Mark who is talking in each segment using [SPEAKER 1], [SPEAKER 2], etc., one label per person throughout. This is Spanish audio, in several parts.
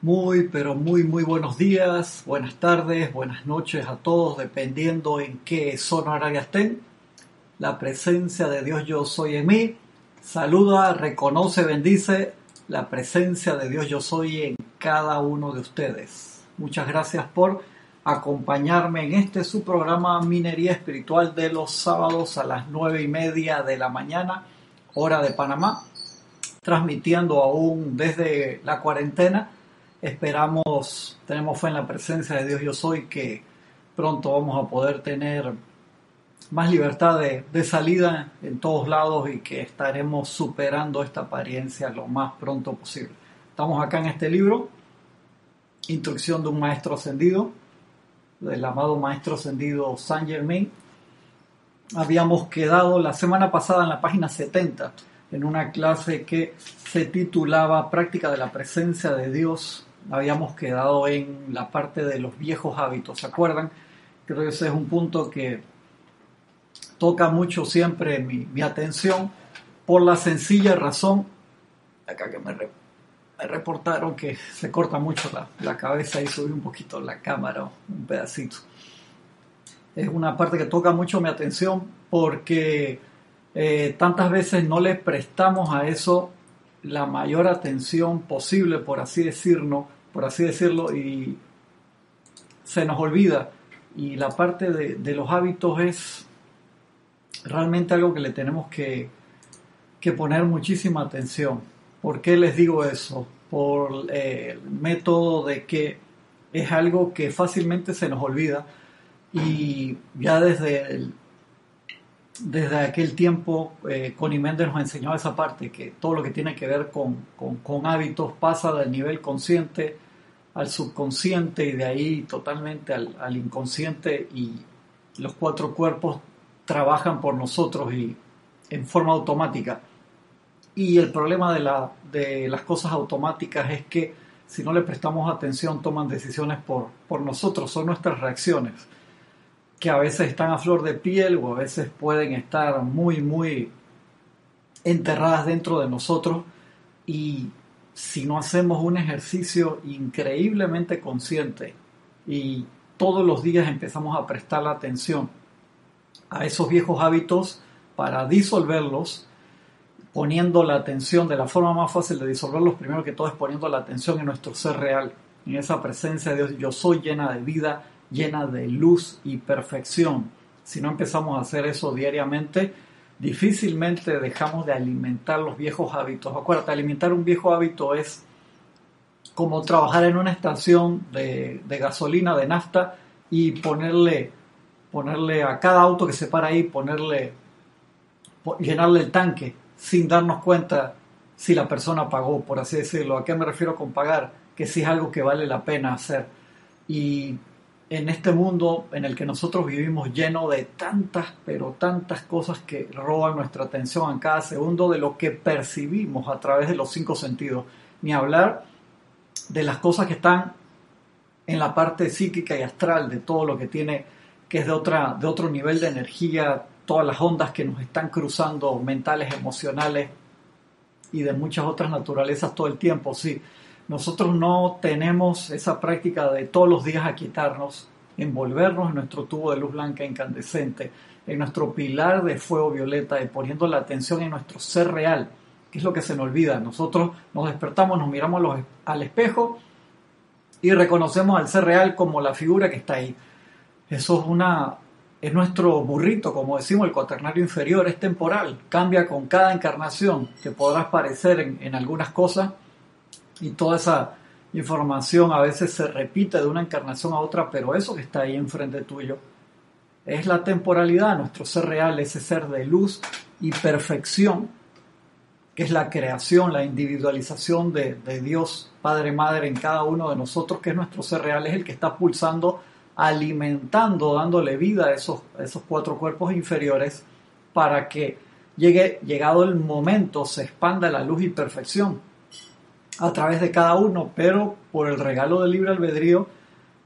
[SPEAKER 1] Muy, pero muy, muy buenos días, buenas tardes, buenas noches a todos, dependiendo en qué zona horaria estén. La presencia de Dios yo soy en mí. Saluda, reconoce, bendice la presencia de Dios yo soy en cada uno de ustedes. Muchas gracias por acompañarme en este su programa Minería Espiritual de los sábados a las nueve y media de la mañana, hora de Panamá, transmitiendo aún desde la cuarentena Esperamos, tenemos fe en la presencia de Dios yo soy que pronto vamos a poder tener más libertad de, salida en todos lados y que estaremos superando esta apariencia lo más pronto posible. Estamos acá en este libro, Instrucción de un Maestro Ascendido, del amado Maestro Ascendido Saint Germain. Habíamos quedado la semana pasada en la página 70 en una clase que se titulaba Práctica de la Presencia de Dios habíamos quedado en la parte de los viejos hábitos, ¿se acuerdan? Creo que ese es un punto que toca mucho siempre mi, atención por la sencilla razón, acá que me, reportaron que se corta mucho la, cabeza y subí un poquito la cámara, un pedacito. Es una parte que toca mucho mi atención porque eh, tantas veces no le prestamos a eso la mayor atención posible, por así decirlo, por así decirlo, y se nos olvida. Y la parte de, los hábitos es realmente algo que le tenemos que, poner muchísima atención. ¿Por qué les digo eso? Por el método de que es algo que fácilmente se nos olvida y ya desde, desde aquel tiempo eh, Connie Méndez nos enseñó esa parte, que todo lo que tiene que ver con, hábitos pasa del nivel consciente al subconsciente y de ahí totalmente al, inconsciente y los cuatro cuerpos trabajan por nosotros y en forma automática. Y el problema de las cosas automáticas es que si no le prestamos atención toman decisiones por, por nosotros, son nuestras reacciones, que a veces están a flor de piel o a veces pueden estar muy, muy enterradas dentro de nosotros y si no hacemos un ejercicio increíblemente consciente y todos los días empezamos a prestar la atención a esos viejos hábitos para disolverlos, poniendo la atención de la forma más fácil de disolverlos, primero que todo es poniendo la atención en nuestro ser real, en esa presencia de Dios. Yo soy llena de vida, llena de luz y perfección. Si no empezamos a hacer eso diariamente, difícilmente dejamos de alimentar los viejos hábitos. Acuérdate, alimentar un viejo hábito es como trabajar en una estación de, gasolina, de nafta, y ponerle, ponerle a cada auto que se para ahí, ponerle, llenarle el tanque sin darnos cuenta si la persona pagó, por así decirlo. ¿A qué me refiero con pagar? Que si es algo que vale la pena hacer. Y en este mundo en el que nosotros vivimos lleno de tantas, pero tantas cosas que roban nuestra atención en cada segundo de lo que percibimos a través de los cinco sentidos. Ni hablar de las cosas que están en la parte psíquica y astral, de todo lo que tiene, que es de, otra, de otro nivel de energía, todas las ondas que nos están cruzando, mentales, emocionales y de muchas otras naturalezas todo el tiempo, sí nosotros no tenemos esa práctica de todos los días aquietarnos, envolvernos en nuestro tubo de luz blanca incandescente, en nuestro pilar de fuego violeta, y poniendo la atención en nuestro ser real, que es lo que se nos olvida. Nosotros nos despertamos, nos miramos al espejo y reconocemos al ser real como la figura que está ahí. Eso es una es nuestro burrito, como decimos, el cuaternario inferior, es temporal, cambia con cada encarnación, te podrás parecer en algunas cosas, y toda esa información a veces se repite de una encarnación a otra, pero eso que está ahí enfrente tuyo es la temporalidad, nuestro ser real, ese ser de luz y perfección, que es la creación, la individualización de, Dios, Padre, Madre en cada uno de nosotros, que es nuestro ser real, es el que está pulsando, alimentando, dándole vida a esos, esos cuatro cuerpos inferiores para que llegue, llegado el momento, se expanda la luz y perfección a través de cada uno, pero por el regalo del libre albedrío,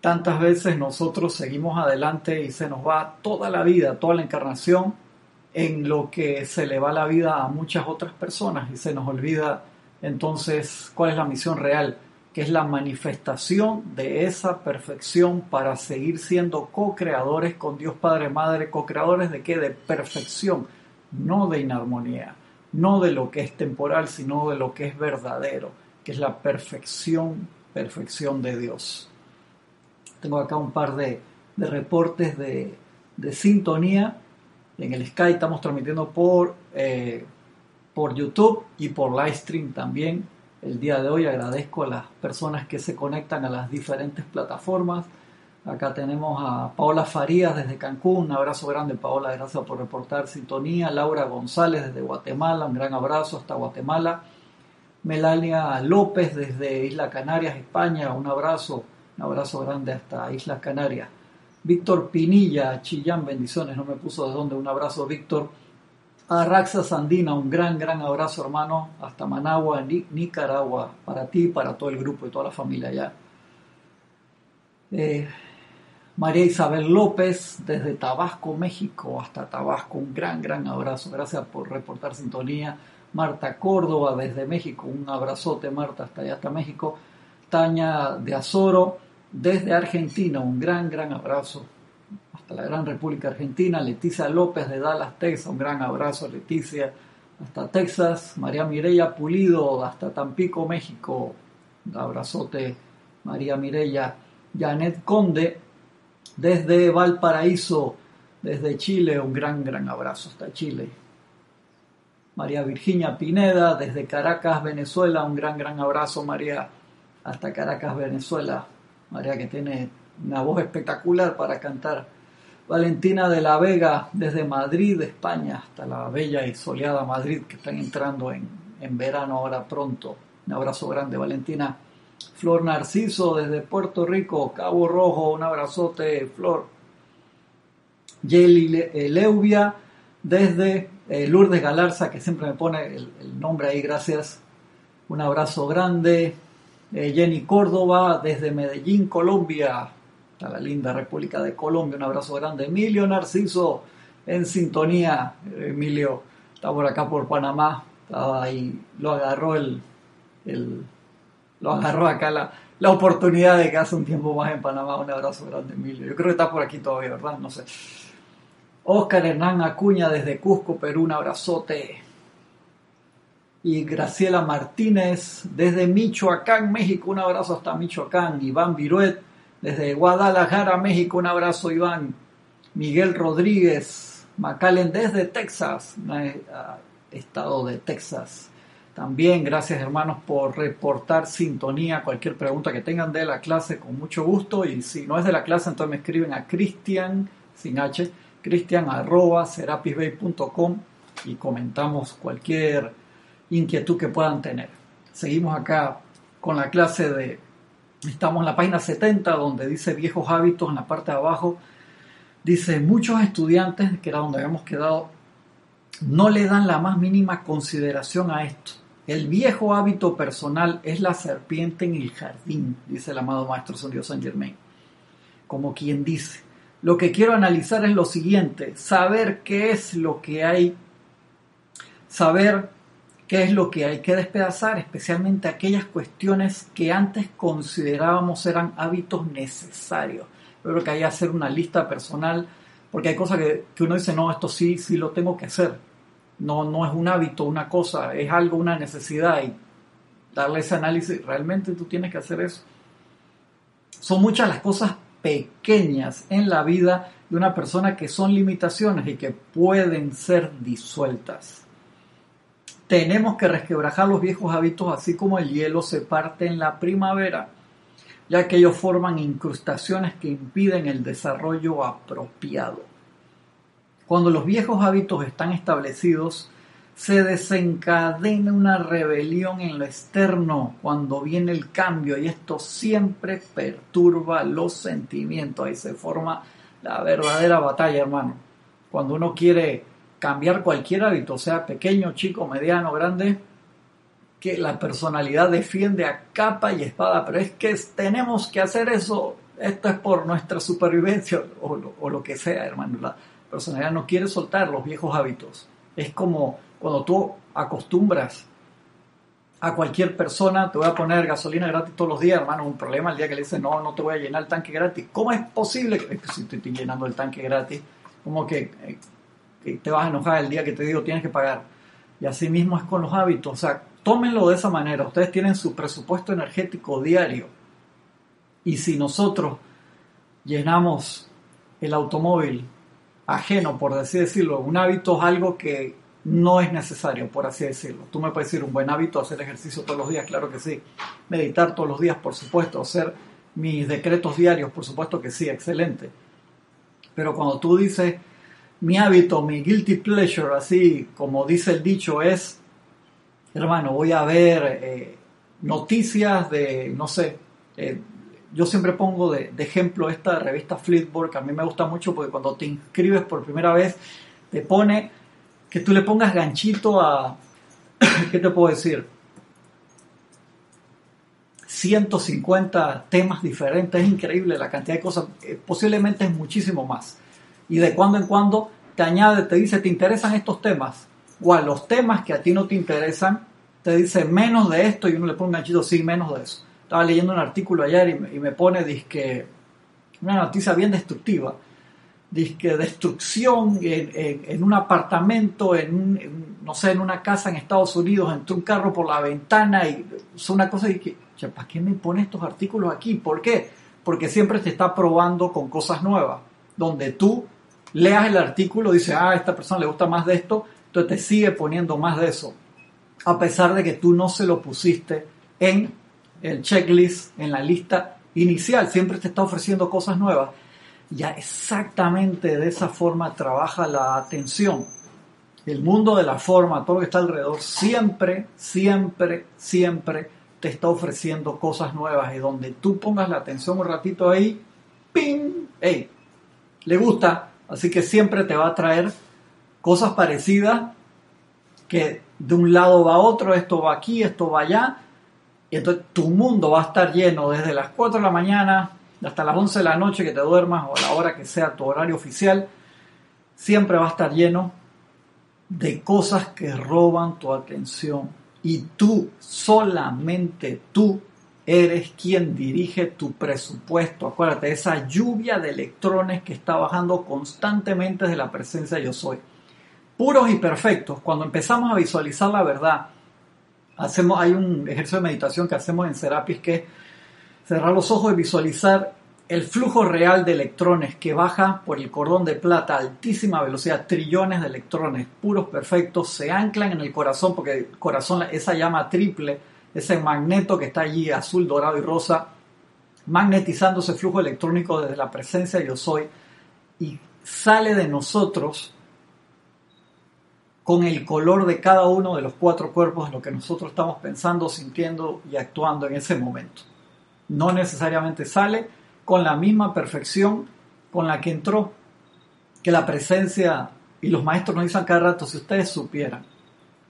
[SPEAKER 1] tantas veces nosotros seguimos adelante y se nos va toda la vida, toda la encarnación en lo que se le va la vida a muchas otras personas y se nos olvida entonces cuál es la misión real, que es la manifestación de esa perfección para seguir siendo co-creadores con Dios Padre Madre, co-creadores de qué? De perfección, no de inarmonía, no de lo que es temporal, sino de lo que es verdadero, que es la perfección, perfección de Dios. Tengo acá un par de, reportes de, sintonía. En el Sky estamos transmitiendo por, eh, por YouTube y por Livestream también el día de hoy. Agradezco a las personas que se conectan a las diferentes plataformas. Acá tenemos a Paola Farías desde Cancún, un abrazo grande Paola, gracias por reportar sintonía. Laura González desde Guatemala, un gran abrazo hasta Guatemala. Melania López desde Isla Canarias, España, un abrazo, un abrazo grande hasta Islas Canarias. Víctor Pinilla, Chillán, bendiciones, no me puso de dónde, un abrazo Víctor a Raxa Sandina, un gran, gran abrazo hermano, hasta Managua, Nicaragua, para ti, para todo el grupo y toda la familia allá. Eh, María Isabel López, desde Tabasco, México, hasta Tabasco, un gran, gran abrazo, gracias por reportar sintonía. Marta Córdoba, desde México, un abrazote Marta, hasta allá, hasta México. Taña de Azoro, desde Argentina, un gran, gran abrazo. La gran República Argentina, Leticia López de Dallas, Texas, un gran abrazo Leticia, hasta Texas, María Mireya Pulido, hasta Tampico, México, un abrazote María Mireya, Janet Conde, desde Valparaíso, desde Chile, un gran, gran abrazo hasta Chile. María Virginia Pineda, desde Caracas, Venezuela, un gran, gran abrazo, María, hasta Caracas, Venezuela. María que tiene una voz espectacular para cantar Valentina de la Vega desde Madrid, España, hasta la bella y soleada Madrid que están entrando en, verano ahora pronto. Un abrazo grande, Valentina. Flor Narciso desde Puerto Rico, Cabo Rojo, un abrazote, Flor. Yeli Leuvia desde eh, Lourdes Galarza, que siempre me pone el, nombre ahí, gracias. Un abrazo grande. Eh, Jenny Córdoba desde Medellín, Colombia a la linda República de Colombia. Un abrazo grande. Emilio Narciso en sintonía. Emilio está por acá por Panamá. Estaba ahí, lo agarró el, lo agarró acá la, la oportunidad de que hace un tiempo más en Panamá. Un abrazo grande, Emilio. Yo creo que está por aquí todavía, ¿verdad? No sé. Oscar Hernán Acuña desde Cusco, Perú, un abrazote. Y Graciela Martínez desde Michoacán, México, un abrazo hasta Michoacán. Iván Viruet desde Guadalajara, México, un abrazo, Iván. Miguel Rodríguez, Macallen desde Texas, estado de Texas. También gracias hermanos por reportar sintonía, cualquier pregunta que tengan de la clase con mucho gusto y si no es de la clase entonces me escriben a Cristian sin H, cristian arroba serapisbay.com y comentamos cualquier inquietud que puedan tener. Seguimos acá con la clase de Estamos en la página 70 donde dice viejos hábitos en la parte de abajo. Dice, muchos estudiantes, que era donde habíamos quedado, no le dan la más mínima consideración a esto. El viejo hábito personal es la serpiente en el jardín, dice el amado Maestro San Dios San Germain. Como quien dice, lo que quiero analizar es lo siguiente, saber qué es lo que hay, saber qué es lo que hay que despedazar, especialmente aquellas cuestiones que antes considerábamos eran hábitos necesarios. Yo creo que hay que hacer una lista personal, porque hay cosas que, uno dice, no, esto sí, sí lo tengo que hacer. No, no es un hábito, una cosa, es algo, una necesidad y darle ese análisis, realmente tú tienes que hacer eso. Son muchas las cosas pequeñas en la vida de una persona que son limitaciones y que pueden ser disueltas. Tenemos que resquebrajar los viejos hábitos así como el hielo se parte en la primavera, ya que ellos forman incrustaciones que impiden el desarrollo apropiado. Cuando los viejos hábitos están establecidos, se desencadena una rebelión en lo externo cuando viene el cambio y esto siempre perturba los sentimientos. Ahí se forma la verdadera batalla, hermano. Cuando uno quiere cambiar cualquier hábito, sea pequeño, chico, mediano, grande, que la personalidad defiende a capa y espada, pero es que tenemos que hacer eso, esto es por nuestra supervivencia o lo, que sea, hermano. La personalidad no quiere soltar los viejos hábitos. Es como cuando tú acostumbras a cualquier persona, te voy a poner gasolina gratis todos los días, hermano, un problema el día que le dice, no, no te voy a llenar el tanque gratis. ¿Cómo es posible que si te estoy llenando el tanque gratis, como que, eh, te vas a enojar el día que te digo tienes que pagar? Y así mismo es con los hábitos, o sea, tómenlo de esa manera, ustedes tienen su presupuesto energético diario y si nosotros llenamos el automóvil ajeno, por así decirlo, un hábito es algo que no es necesario, por así decirlo. Tú me puedes decir un buen hábito, hacer ejercicio todos los días, claro que sí. Meditar todos los días, por supuesto. Hacer mis decretos diarios, por supuesto que sí, excelente. Pero cuando tú dices, mi hábito, mi guilty pleasure, así como dice el dicho, es, hermano, voy a ver eh, noticias de, no sé, eh, yo siempre pongo de, ejemplo esta revista Flipboard, que a mí me gusta mucho porque cuando te inscribes por primera vez, te pone que tú le pongas ganchito a, ¿qué te puedo decir? 150 temas diferentes, es increíble la cantidad de cosas, eh, posiblemente es muchísimo más. Y de cuando en cuando te añade, te dice, ¿te interesan estos temas? O a los temas que a ti no te interesan, te dice menos de esto y uno le pone un ganchito, sí, menos de eso estaba leyendo un artículo ayer y me, pone disque, una noticia bien destructiva. Disque destrucción en, un apartamento, en, no sé, en una casa en Estados Unidos, entró un carro por la ventana y es una cosa de que, ¿para qué me pone estos artículos aquí? ¿Por qué? Porque siempre te está probando con cosas nuevas, donde tú leas el artículo, dices, ah, a esta persona le gusta más de esto, entonces te sigue poniendo más de eso, a pesar de que tú no se lo pusiste en el checklist en la lista inicial, siempre te está ofreciendo cosas nuevas. Ya exactamente de esa forma trabaja la atención. El mundo de la forma, todo lo que está alrededor, siempre, siempre, siempre te está ofreciendo cosas nuevas y donde tú pongas la atención un ratito ahí, ¡ping! ¡Ey! Le gusta, así que siempre te va a traer cosas parecidas que de un lado va a otro, esto va aquí, esto va allá, y entonces tu mundo va a estar lleno desde las 4 de la mañana hasta las 11 de la noche que te duermas o a la hora que sea tu horario oficial. Siempre va a estar lleno de cosas que roban tu atención. Y tú, solamente tú, eres quien dirige tu presupuesto. Acuérdate, esa lluvia de electrones que está bajando constantemente desde la presencia yo soy. Puros y perfectos. Cuando empezamos a visualizar la verdad, hacemos, hay un ejercicio de meditación que hacemos en Serapis que es cerrar los ojos y visualizar el flujo real de electrones que baja por el cordón de plata a altísima velocidad, trillones de electrones puros perfectos, se anclan en el corazón, porque el corazón, esa llama triple, ese magneto que está allí, azul, dorado y rosa, magnetizando ese flujo electrónico desde la presencia yo soy, y sale de nosotros con el color de cada uno de los cuatro cuerpos de lo que nosotros estamos pensando, sintiendo y actuando en ese momento. No necesariamente sale con la misma perfección con la que entró, que la presencia, y los maestros nos dicen cada rato, si ustedes supieran,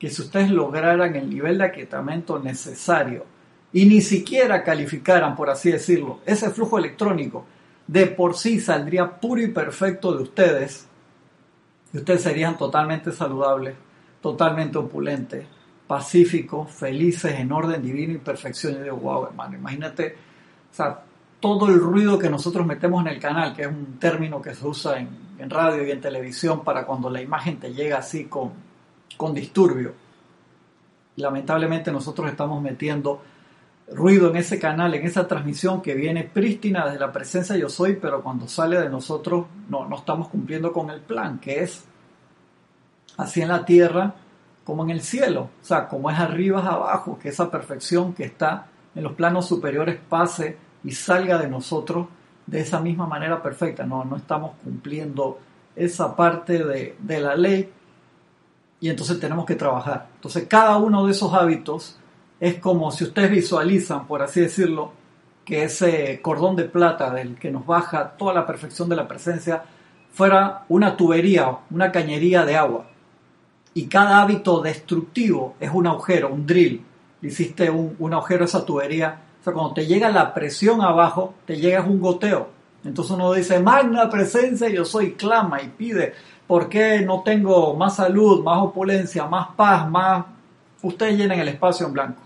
[SPEAKER 1] que si ustedes lograran el nivel de aquietamiento necesario y ni siquiera calificaran, por así decirlo, ese flujo electrónico, de por sí saldría puro y perfecto de ustedes, y ustedes serían totalmente saludables, totalmente opulentes, pacíficos, felices, en orden divino y perfección. Y digo, wow, hermano, imagínate, o sea, todo el ruido que nosotros metemos en el canal, que es un término que se usa en, en radio y en televisión para cuando la imagen te llega así con, con disturbio. Lamentablemente nosotros estamos metiendo ruido en ese canal, en esa transmisión que viene prístina desde la presencia yo soy, pero cuando sale de nosotros no, no estamos cumpliendo con el plan, que es así en la tierra como en el cielo, o sea, como es arriba es abajo, que esa perfección que está en los planos superiores pase y salga de nosotros de esa misma manera perfecta. No, no estamos cumpliendo esa parte de, de la ley y entonces tenemos que trabajar. Entonces cada uno de esos hábitos es como si ustedes visualizan, por así decirlo, que ese cordón de plata del que nos baja toda la perfección de la presencia fuera una tubería, una cañería de agua. Y cada hábito destructivo es un agujero, un drill. Hiciste un, un agujero a esa tubería. O sea, cuando te llega la presión abajo, te llega un goteo. Entonces uno dice, magna presencia, yo soy, clama y pide, ¿por qué no tengo más salud, más opulencia, más paz, más... Ustedes llenan el espacio en blanco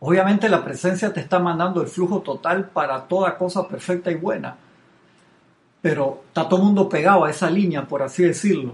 [SPEAKER 1] Obviamente la presencia te está mandando el flujo total para toda cosa perfecta y buena. Pero está todo el mundo pegado a esa línea, por así decirlo.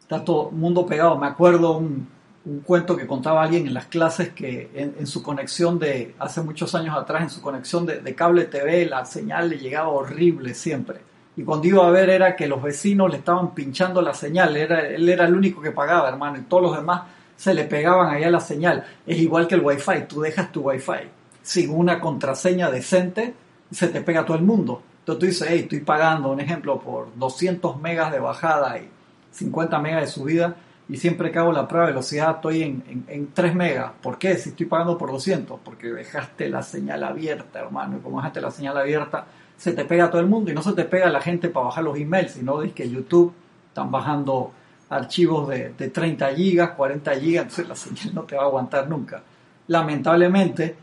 [SPEAKER 1] Está todo el mundo pegado. Me acuerdo un, un cuento que contaba alguien en las clases que en, su conexión de, hace muchos años atrás, en su conexión de, cable TV, la señal le llegaba horrible siempre. Y cuando iba a ver era que los vecinos le estaban pinchando la señal, él era el único que pagaba, hermano, y todos los demás se le pegaban allá la señal. Es igual que el wifi, tú dejas tu wifi sin una contraseña decente, se te pega todo el mundo. Entonces tú dices, hey, estoy pagando, un ejemplo, por 200 megas de bajada y 50 megas de subida, y siempre que hago la prueba de velocidad estoy en, en, 3 megas. ¿Por qué? Si estoy pagando por 200, porque dejaste la señal abierta, hermano, y como dejaste la señal abierta, se te pega a todo el mundo y no se te pega a la gente para bajar los emails, sino es que YouTube están bajando archivos de, de 30 gigas, 40 gigas, entonces la señal no te va a aguantar nunca. Lamentablemente,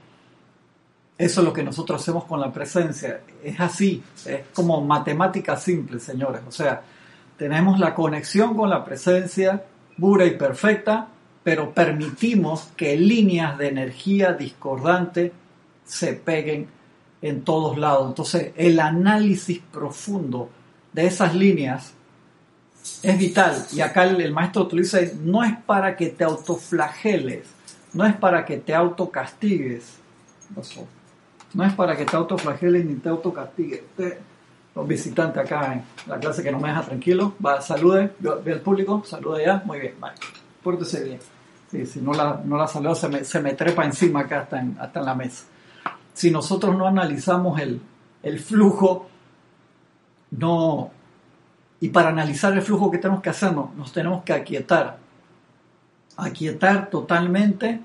[SPEAKER 1] eso es lo que nosotros hacemos con la presencia. Es así, es como matemática simple, señores. O sea, tenemos la conexión con la presencia, pura y perfecta, pero permitimos que líneas de energía discordante se peguen en todos lados. Entonces, el análisis profundo de esas líneas es vital. Y acá el, maestro te dice, no es para que te autoflageles, no es para que te autocastigues. No es para que te autoflageles ni te autocastigues los visitantes acá en la clase que no me deja tranquilo. Va, salude, ve al público, salude ya, muy bien, vale. Pórtese bien. Si no la, no la saludo, se me, se me trepa encima acá hasta en, la mesa. Si nosotros no analizamos el, el flujo, no. Y para analizar el flujo que tenemos que hacer, nos tenemos que aquietar. Aquietar totalmente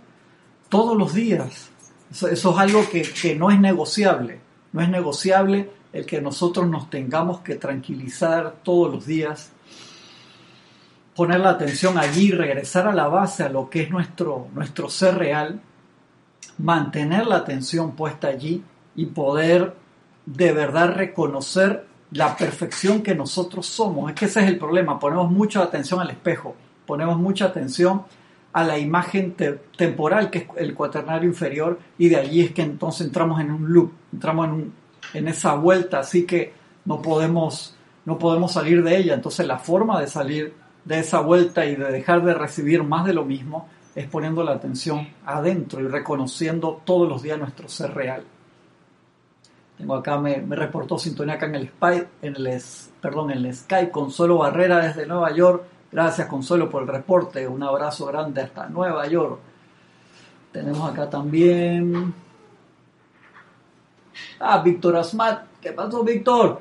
[SPEAKER 1] todos los días. Eso, eso es algo que, que no es negociable. No es negociable el que nosotros nos tengamos que tranquilizar todos los días, poner la atención allí, regresar a la base, a lo que es nuestro, nuestro ser real, mantener la atención puesta allí y poder de verdad reconocer la perfección que nosotros somos. Es que ese es el problema, ponemos mucha atención al espejo, ponemos mucha atención a la imagen temporal que es el cuaternario inferior y de allí es que entonces entramos en un loop, entramos en un, en esa vuelta, así que no podemos, no podemos salir de ella. Entonces la forma de salir de esa vuelta y de dejar de recibir más de lo mismo es poniendo la atención adentro y reconociendo todos los días nuestro ser real. Tengo acá, me, reportó sintonía acá en el, Spy, en el, perdón, en el Skype, Consuelo Barrera desde Nueva York. Gracias Consuelo por el reporte, un abrazo grande hasta Nueva York. Tenemos acá también Ah, Víctor Asmat, ¿qué pasó, Víctor?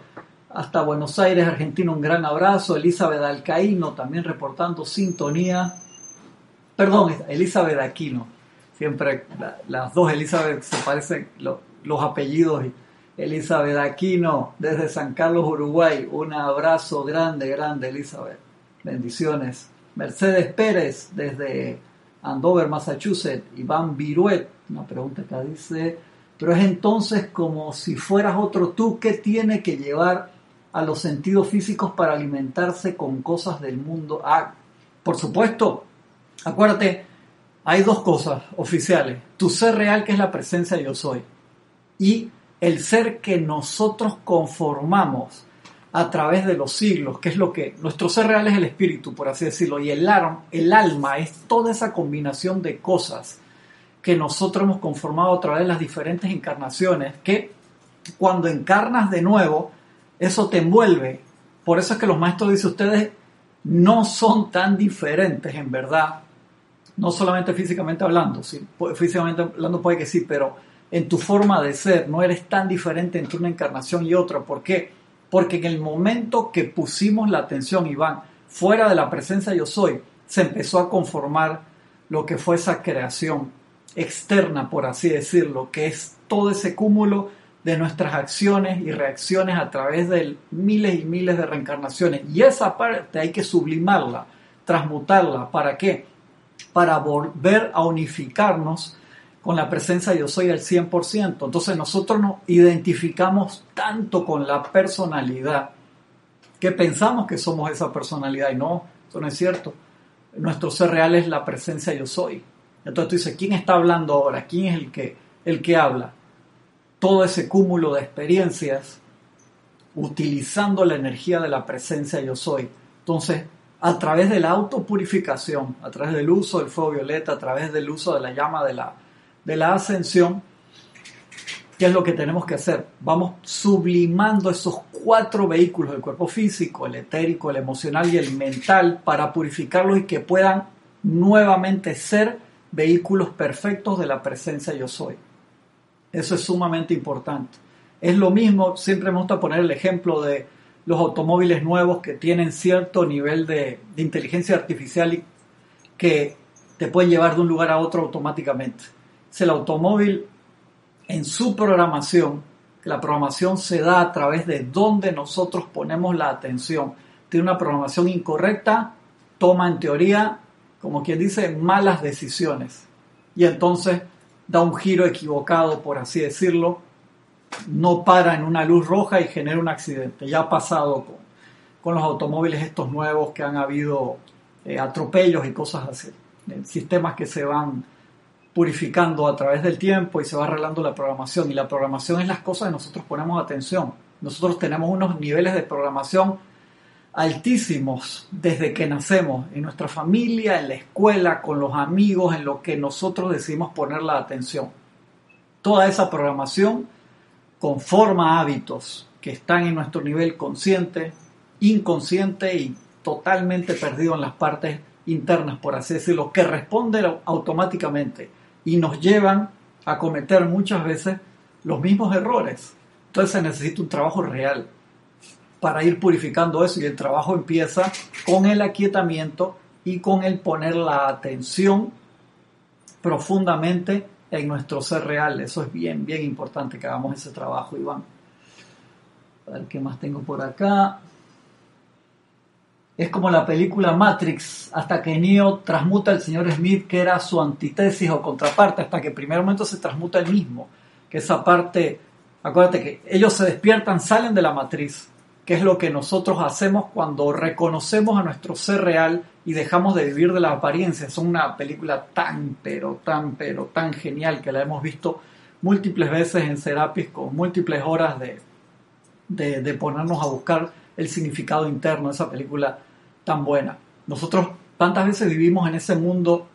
[SPEAKER 1] Hasta Buenos Aires, Argentina, un gran abrazo. Elizabeth Alcaíno también reportando sintonía. Perdón, Elizabeth Aquino. Siempre las dos Elizabeth se parecen los apellidos. Elizabeth Aquino desde San Carlos, Uruguay. Un abrazo grande, grande, Elizabeth. Bendiciones. Mercedes Pérez desde Andover, Massachusetts. Iván Viruet. Una pregunta que dice pero es entonces como si fueras otro tú que tiene que llevar a los sentidos físicos para alimentarse con cosas del mundo. Ah, por supuesto, acuérdate, hay dos cosas oficiales. Tu ser real, que es la presencia de yo soy, y el ser que nosotros conformamos a través de los siglos, que es lo que nuestro ser real es el espíritu, por así decirlo, y el, el alma es toda esa combinación de cosas que nosotros hemos conformado a través de las diferentes encarnaciones, que cuando encarnas de nuevo, eso te envuelve. Por eso es que los maestros dicen, ustedes no son tan diferentes en verdad, no solamente físicamente hablando, sí, físicamente hablando puede que sí, pero en tu forma de ser no eres tan diferente entre una encarnación y otra. ¿Por qué? Porque en el momento que pusimos la atención, Iván, fuera de la presencia yo soy, se empezó a conformar lo que fue esa creación externa, por así decirlo, que es todo ese cúmulo de nuestras acciones y reacciones a través de miles y miles de reencarnaciones. Y esa parte hay que sublimarla, transmutarla. ¿Para qué? Para volver a unificarnos con la presencia yo soy al 100%. Entonces nosotros nos identificamos tanto con la personalidad que pensamos que somos esa personalidad y no, eso no es cierto. Nuestro ser real es la presencia yo soy Entonces tú dices, ¿quién está hablando ahora? ¿Quién es el que, el que habla? Todo ese cúmulo de experiencias utilizando la energía de la presencia yo soy. Entonces, a través de la autopurificación, a través del uso del fuego violeta, a través del uso de la llama de la, de la ascensión, ¿qué es lo que tenemos que hacer? Vamos sublimando esos cuatro vehículos del cuerpo físico, el etérico, el emocional y el mental para purificarlos y que puedan nuevamente ser vehículos perfectos de la presencia yo soy. Eso es sumamente importante. Es lo mismo, siempre me gusta poner el ejemplo de los automóviles nuevos que tienen cierto nivel de, inteligencia artificial y que te pueden llevar de un lugar a otro automáticamente. Es el automóvil en su programación, la programación se da a través de donde nosotros ponemos la atención. Tiene una programación incorrecta, toma en teoría, como quien dice, malas decisiones. Y entonces da un giro equivocado, por así decirlo, no para en una luz roja y genera un accidente. Ya ha pasado con, los automóviles estos nuevos que han habido eh, atropellos y cosas así. Eh, sistemas que se van purificando a través del tiempo y se va arreglando la programación. Y la programación es las cosas que nosotros ponemos atención. Nosotros tenemos unos niveles de programación altísimos desde que nacemos, en nuestra familia, en la escuela, con los amigos, en lo que nosotros decidimos poner la atención. Toda esa programación conforma hábitos que están en nuestro nivel consciente, inconsciente y totalmente perdido en las partes internas, por así decirlo, que responden automáticamente y nos llevan a cometer muchas veces los mismos errores. Entonces se necesita un trabajo real para ir purificando eso y el trabajo empieza con el aquietamiento y con el poner la atención profundamente en nuestro ser real. Eso es bien, bien importante que hagamos ese trabajo, Iván. A ver qué más tengo por acá. Es como la película Matrix, hasta que Neo transmuta al señor Smith, que era su antítesis o contraparte, hasta que en primer momento se transmuta el mismo. Que esa parte, acuérdate que ellos se despiertan, salen de la matriz, que es lo que nosotros hacemos cuando reconocemos a nuestro ser real y dejamos de vivir de la apariencia. Es una película tan, pero tan, pero tan genial que la hemos visto múltiples veces en Serapis con múltiples horas de, de, ponernos a buscar el significado interno de esa película tan buena. Nosotros tantas veces vivimos en ese mundo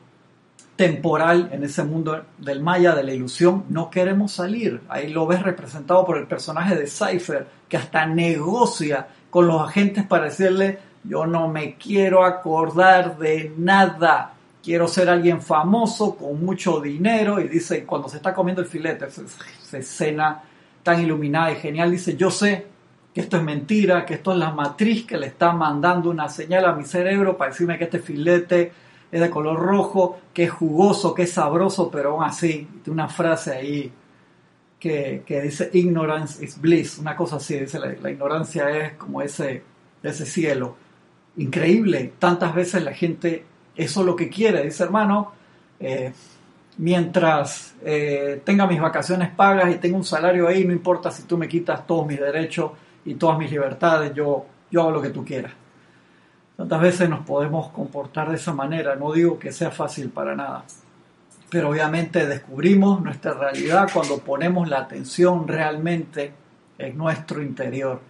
[SPEAKER 1] temporal, en ese mundo del maya, de la ilusión, no queremos salir. Ahí lo ves representado por el personaje de Cypher, que hasta negocia con los agentes para decirle yo no me quiero acordar de nada. Quiero ser alguien famoso con mucho dinero. Y dice, cuando se está comiendo el filete, esa escena tan iluminada y genial, dice, yo sé que esto es mentira, que esto es la matriz que le está mandando una señal a mi cerebro para decirme que este filete es de color rojo, que es jugoso, que es sabroso, pero aún así, una frase ahí que, dice ignorance is bliss, una cosa así, dice la, ignorancia es como ese, ese cielo increíble. Tantas veces la gente eso es lo que quiere. Dice, hermano, eh, mientras eh, tenga mis vacaciones pagas y tenga un salario ahí, no importa si tú me quitas todos mis derechos y todas mis libertades, yo, yo hago lo que tú quieras. Tantas veces nos podemos comportar de esa manera. No digo que sea fácil para nada. Pero obviamente descubrimos nuestra realidad cuando ponemos la atención realmente en nuestro interior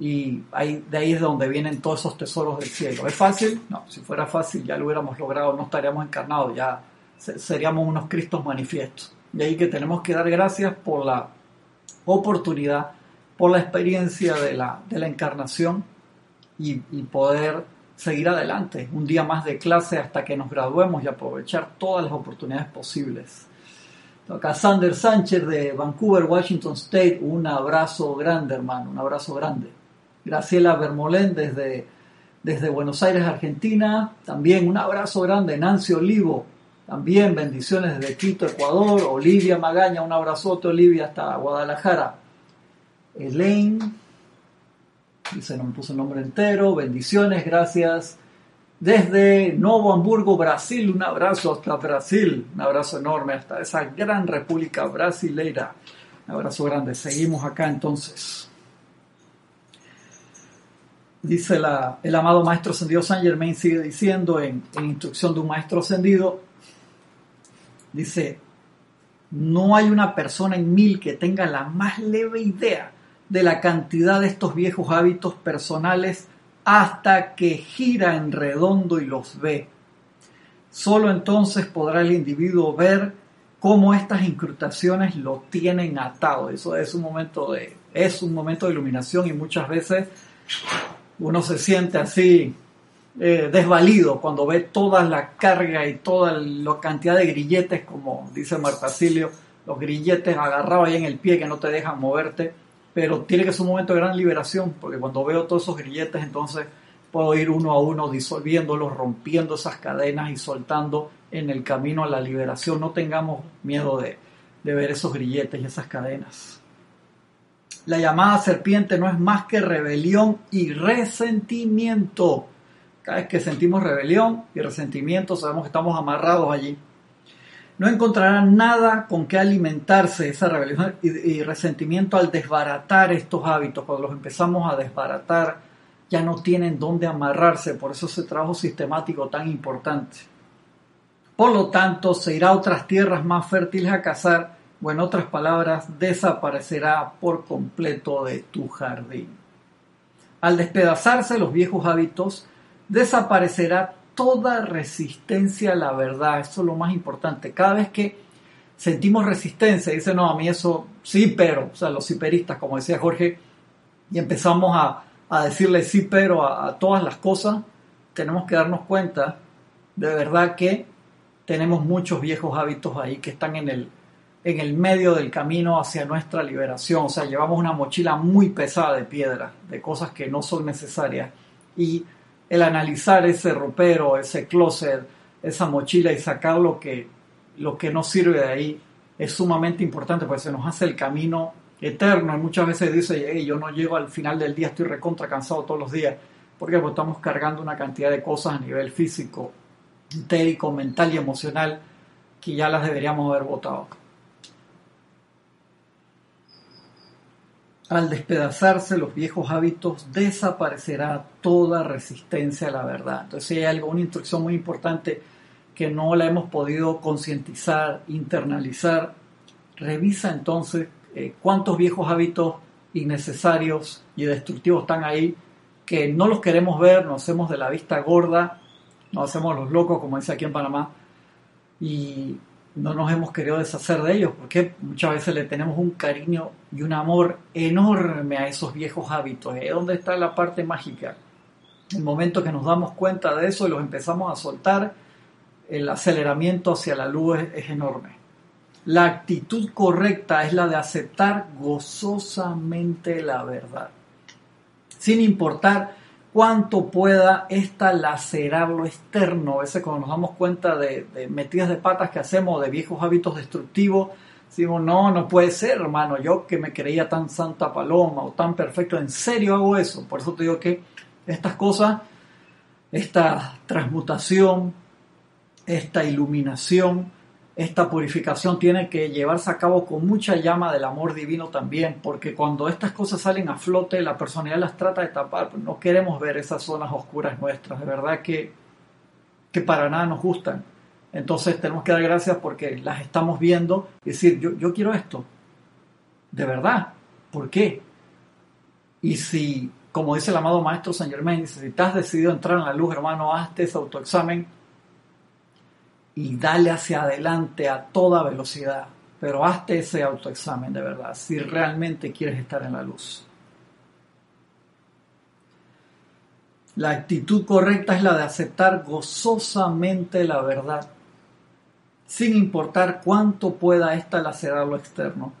[SPEAKER 1] y ahí, de ahí es donde vienen todos esos tesoros del cielo. ¿Es fácil? No, si fuera fácil ya lo hubiéramos logrado, no estaríamos encarnados, ya seríamos unos Cristos manifiestos. Y ahí que tenemos que dar gracias por la oportunidad, por la experiencia de la, de la encarnación y, y poder seguir adelante, un día más de clase hasta que nos graduemos y aprovechar todas las oportunidades posibles. Acá Sander Sánchez de Vancouver, Washington State, un abrazo grande hermano, un abrazo grande. Graciela Bermolén desde, desde Buenos Aires, Argentina. También un abrazo grande. Nancy Olivo, también bendiciones desde Quito, Ecuador. Olivia Magaña, un abrazote, Olivia, hasta Guadalajara. Elaine, dice, no me puso el nombre entero. Bendiciones, gracias. Desde Novo Hamburgo, Brasil, un abrazo hasta Brasil, un abrazo enorme hasta esa gran república brasileira. Un abrazo grande. Seguimos acá entonces. Dice el amado Maestro Ascendido San Germain, sigue diciendo en, Instrucción de un Maestro Ascendido, Dice, no hay una persona en mil que tenga la más leve idea de la cantidad de estos viejos hábitos personales hasta que gira en redondo y los ve. Solo entonces podrá el individuo ver cómo estas incrustaciones lo tienen atado. Eso es un momento de, es un momento de iluminación y muchas veces uno se siente así eh, desvalido cuando ve toda la carga y toda la cantidad de grilletes, como dice Martacilio, los grilletes agarrados ahí en el pie que no te dejan moverte, pero tiene que ser un momento de gran liberación, porque cuando veo todos esos grilletes, entonces puedo ir uno a uno disolviéndolos, rompiendo esas cadenas y soltando en el camino a la liberación. No tengamos miedo de, de ver esos grilletes y esas cadenas. La llamada serpiente no es más que rebelión y resentimiento. Cada vez que sentimos rebelión y resentimiento, sabemos que estamos amarrados allí. No encontrarán nada con que alimentarse esa rebelión y, resentimiento al desbaratar estos hábitos. Cuando los empezamos a desbaratar, ya no tienen dónde amarrarse. Por eso ese trabajo sistemático tan importante. Por lo tanto, se irá a otras tierras más fértiles a cazar, o en otras palabras, desaparecerá por completo de tu jardín. Al despedazarse los viejos hábitos, desaparecerá toda resistencia a la verdad. Eso es lo más importante. Cada vez que sentimos resistencia, dice, no, a mí eso sí, pero, o sea, los hiperistas, como decía Jorge, y empezamos a, decirle sí, pero a, todas las cosas, tenemos que darnos cuenta de verdad que tenemos muchos viejos hábitos ahí que están en el, en el medio del camino hacia nuestra liberación. O sea, llevamos una mochila muy pesada de piedra, de cosas que no son necesarias. Y el analizar ese ropero, ese closet, esa mochila y sacar lo que, lo que no sirve de ahí es sumamente importante porque se nos hace el camino eterno. Muchas veces dice, yo no llego al final del día, estoy recontra cansado todos los días. Porque pues estamos cargando una cantidad de cosas a nivel físico, entérico, mental y emocional que ya las deberíamos haber votado. Al despedazarse los viejos hábitos, desaparecerá toda resistencia a la verdad. Entonces, hay algo, una instrucción muy importante que no la hemos podido concientizar, internalizar, revisa entonces eh, cuántos viejos hábitos innecesarios y destructivos están ahí que no los queremos ver, nos hacemos de la vista gorda, nos hacemos los locos, como dice aquí en Panamá, y no nos hemos querido deshacer de ellos, porque muchas veces le tenemos un cariño y un amor enorme a esos viejos hábitos. ¿Dónde está la parte mágica? El momento que nos damos cuenta de eso y los empezamos a soltar, el aceleramiento hacia la luz es enorme. La actitud correcta es la de aceptar gozosamente la verdad, sin importar cuánto pueda esta lacerar lo externo. A veces cuando nos damos cuenta de, metidas de patas que hacemos, de viejos hábitos destructivos, decimos, no, no puede ser, hermano, yo que me creía tan santa paloma o tan perfecto, en serio hago eso. Por eso te digo que estas cosas, esta transmutación, esta iluminación, esta purificación tiene que llevarse a cabo con mucha llama del amor divino también, porque cuando estas cosas salen a flote, la personalidad las trata de tapar, no queremos ver esas zonas oscuras nuestras, de verdad que, que para nada nos gustan. Entonces tenemos que dar gracias porque las estamos viendo y decir, yo, yo quiero esto, de verdad, ¿por qué? Y si, como dice el amado Maestro San Germain, si te has decidido entrar en la luz, hermano, hazte ese autoexamen y dale hacia adelante a toda velocidad. Pero hazte ese autoexamen de verdad, si realmente quieres estar en la luz. La actitud correcta es la de aceptar gozosamente la verdad, sin importar cuánto pueda ésta lacerar lo externo.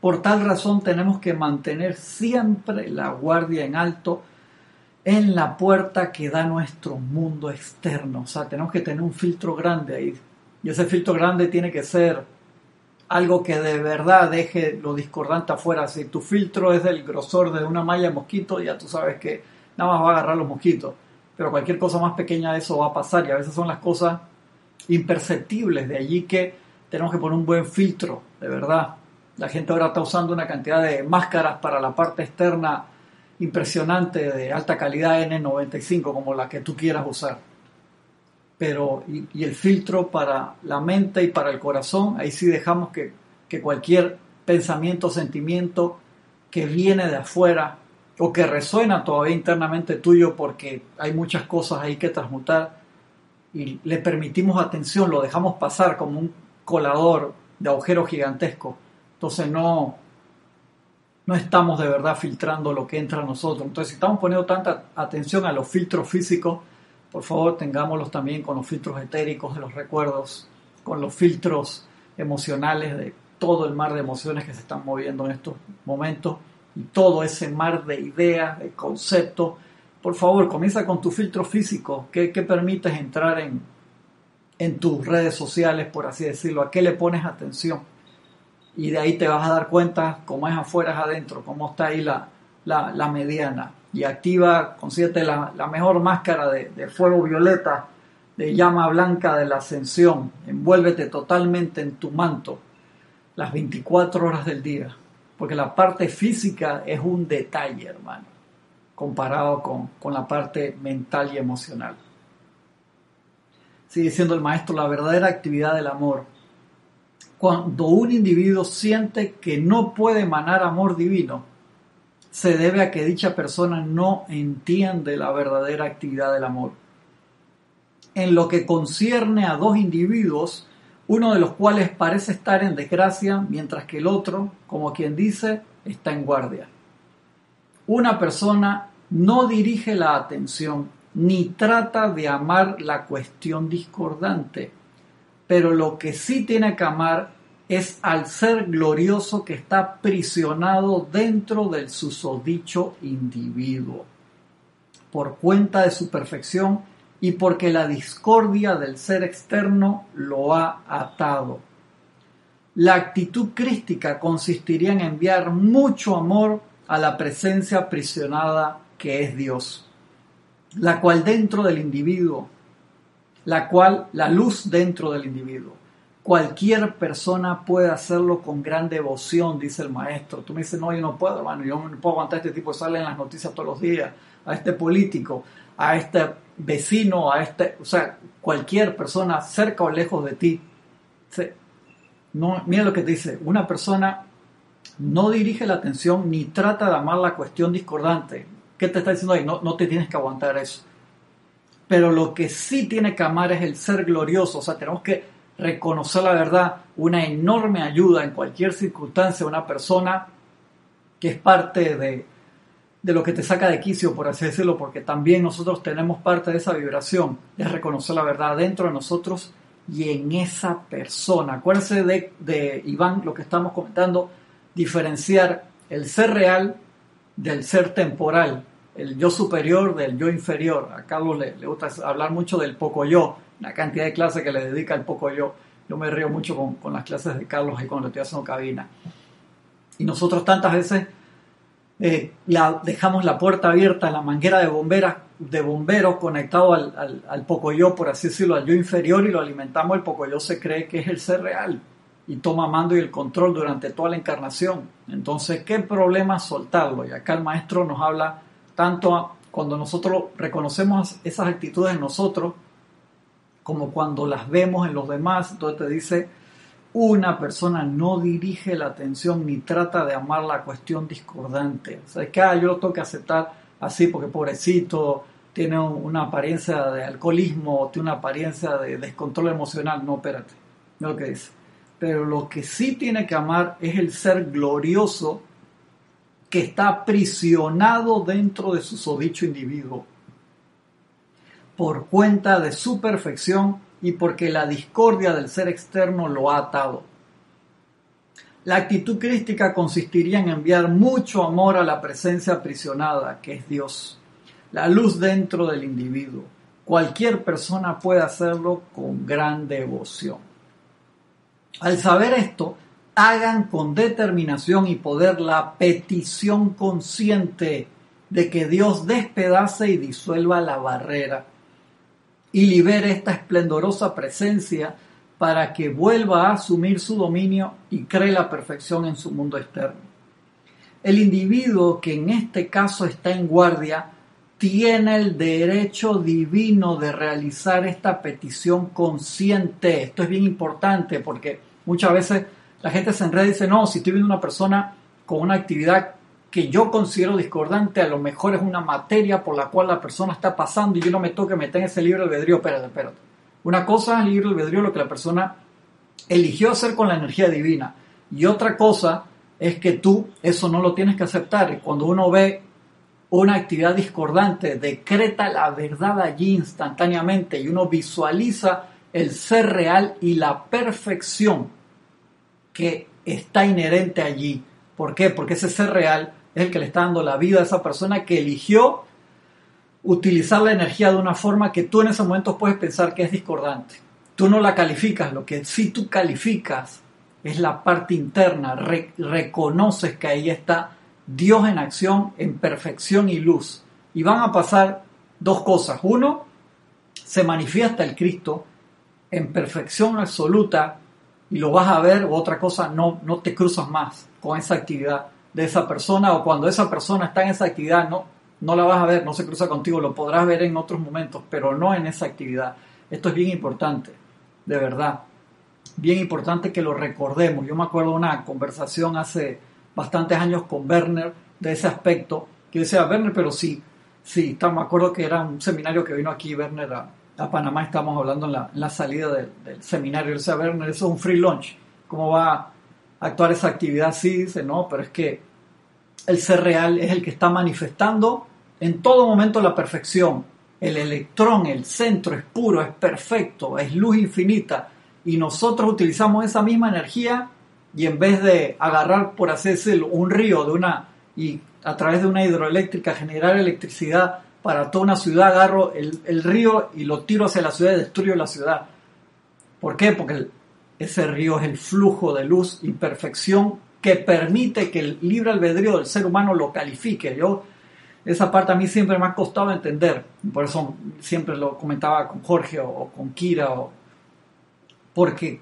[SPEAKER 1] Por tal razón tenemos que mantener siempre la guardia en alto en la puerta que da nuestro mundo externo. O sea, tenemos que tener un filtro grande ahí. Y ese filtro grande tiene que ser algo que de verdad deje lo discordante afuera. Si tu filtro es del grosor de una malla de mosquito, ya tú sabes que nada más va a agarrar los mosquitos. Pero cualquier cosa más pequeña de eso va a pasar y a veces son las cosas imperceptibles. De allí que tenemos que poner un buen filtro, de verdad. La gente ahora está usando una cantidad de máscaras para la parte externa impresionante de alta calidad N95 como la que tú quieras usar. pero y, el filtro para la mente y para el corazón, ahí sí dejamos que, que cualquier pensamiento, sentimiento que viene de afuera o que resuena todavía internamente tuyo porque hay muchas cosas ahí que transmutar y le permitimos atención, lo dejamos pasar como un colador de agujero gigantesco. Entonces no, no estamos de verdad filtrando lo que entra a nosotros. Entonces si estamos poniendo tanta atención a los filtros físicos, por favor tengámoslos también con los filtros etéricos de los recuerdos, con los filtros emocionales de todo el mar de emociones que se están moviendo en estos momentos y todo ese mar de ideas, de conceptos. Por favor, comienza con tu filtro físico. ¿Qué, permites entrar en, en tus redes sociales, por así decirlo? ¿A qué le pones atención? Y de ahí te vas a dar cuenta cómo es afuera, es adentro, cómo está ahí la, la, mediana. Y activa, consíguete la, mejor máscara de, fuego violeta, de llama blanca de la ascensión. Envuélvete totalmente en tu manto las 24 horas del día porque la parte física es un detalle, hermano, comparado con, la parte mental y emocional. Sigue siendo el maestro la verdadera actividad del amor. Cuando un individuo siente que no puede emanar amor divino, se debe a que dicha persona no entiende la verdadera actividad del amor. En lo que concierne a dos individuos, uno de los cuales parece estar en desgracia, mientras que el otro, como quien dice, está en guardia. Una persona no dirige la atención ni trata de amar la cuestión discordante, pero lo que sí tiene que amar es al ser glorioso que está prisionado dentro del susodicho individuo. Por cuenta de su perfección, y porque la discordia del ser externo lo ha atado. La actitud crística consistiría en enviar mucho amor a la presencia aprisionada que es Dios, la cual dentro del individuo, la cual la luz dentro del individuo. Cualquier persona puede hacerlo con gran devoción, dice el maestro. Tú me dices, no, yo no puedo, hermano, yo no puedo aguantar este tipo sale en las noticias todos los días, a este político, a este vecino, a este, o sea, cualquier persona cerca o lejos de ti. No, mira lo que te dice, una persona no dirige la atención ni trata de amar la cuestión discordante. ¿Qué te está diciendo ahí? No, no te tienes que aguantar eso. Pero lo que sí tiene que amar es el ser glorioso. O sea, tenemos que reconocer la verdad, una enorme ayuda en cualquier circunstancia, una persona que es parte de, de lo que te saca de quicio, por así decirlo, porque también nosotros tenemos parte de esa vibración, de reconocer la verdad dentro de nosotros y en esa persona. Acuérdense de, de Iván, lo que estamos comentando, diferenciar el ser real del ser temporal, el yo superior del yo inferior. A Carlos le, gusta hablar mucho del poco yo, la cantidad de clases que le dedica el poco yo. Yo me río mucho con, con las clases de Carlos ahí cuando estoy haciendo cabina. Y nosotros tantas veces eh, la, dejamos la puerta abierta, la manguera de bomberas de bomberos conectado al, al, al pocoyo, por así decirlo, al yo inferior y lo alimentamos, el pocoyo se cree que es el ser real y toma mando y el control durante toda la encarnación. Entonces, ¿qué problema soltarlo? Y acá el maestro nos habla tanto cuando nosotros reconocemos esas actitudes en nosotros, como cuando las vemos en los demás, entonces te dice, una persona no dirige la atención ni trata de amar la cuestión discordante. O sea, es que ah, yo lo tengo que aceptar así porque pobrecito tiene una apariencia de alcoholismo, tiene una apariencia de descontrol emocional. No, espérate, no lo que dice. Pero lo que sí tiene que amar es el ser glorioso que está aprisionado dentro de su sodicho individuo por cuenta de su perfección y porque la discordia del ser externo lo ha atado. La actitud crística consistiría en enviar mucho amor a la presencia aprisionada, que es Dios, la luz dentro del individuo. Cualquier persona puede hacerlo con gran devoción. Al saber esto, hagan con determinación y poder la petición consciente de que Dios despedace y disuelva la barrera y libere esta esplendorosa presencia para que vuelva a asumir su dominio y cree la perfección en su mundo externo. El individuo que en este caso está en guardia tiene el derecho divino de realizar esta petición consciente. Esto es bien importante porque muchas veces la gente se enreda y dice, no, si estoy viendo una persona con una actividad que yo considero discordante, a lo mejor es una materia por la cual la persona está pasando y yo no me toque meter en ese libre albedrío, espérate, espérate. Una cosa es el libre albedrío, lo que la persona eligió hacer con la energía divina. Y otra cosa es que tú eso no lo tienes que aceptar. Cuando uno ve una actividad discordante, decreta la verdad allí instantáneamente y uno visualiza el ser real y la perfección que está inherente allí. ¿Por qué? Porque ese ser real es el que le está dando la vida a esa persona que eligió utilizar la energía de una forma que tú en ese momento puedes pensar que es discordante. Tú no la calificas, lo que sí tú calificas es la parte interna, reconoces que ahí está Dios en acción, en perfección y luz. Y van a pasar dos cosas. Uno, se manifiesta el Cristo en perfección absoluta y lo vas a ver, o otra cosa, no, no te cruzas más con esa actividad de esa persona, o cuando esa persona está en esa actividad, no, no la vas a ver, no se cruza contigo, lo podrás ver en otros momentos, pero no en esa actividad. Esto es bien importante, de verdad. Bien importante que lo recordemos. Yo me acuerdo una conversación hace bastantes años con Werner de ese aspecto, que decía, Werner, pero sí, sí, me acuerdo que era un seminario que vino aquí Werner Panamá, estamos hablando en la, salida del, seminario, decía, Werner, eso es un free lunch, ¿cómo va a actuar esa actividad? Sí, dice, no, pero es que el ser real es el que está manifestando en todo momento la perfección. El electrón, el centro es puro, es perfecto, es luz infinita. Y nosotros utilizamos esa misma energía y en vez de agarrar, por así decirlo, un río de una y a través de una hidroeléctrica generar electricidad para toda una ciudad, agarro el, río y lo tiro hacia la ciudad y destruyo la ciudad. ¿Por qué? Porque ese río es el flujo de luz y perfección que permite que el libre albedrío del ser humano lo califique. Yo, esa parte a mí siempre me ha costado entender, por eso siempre lo comentaba con Jorge o, con Kira o, porque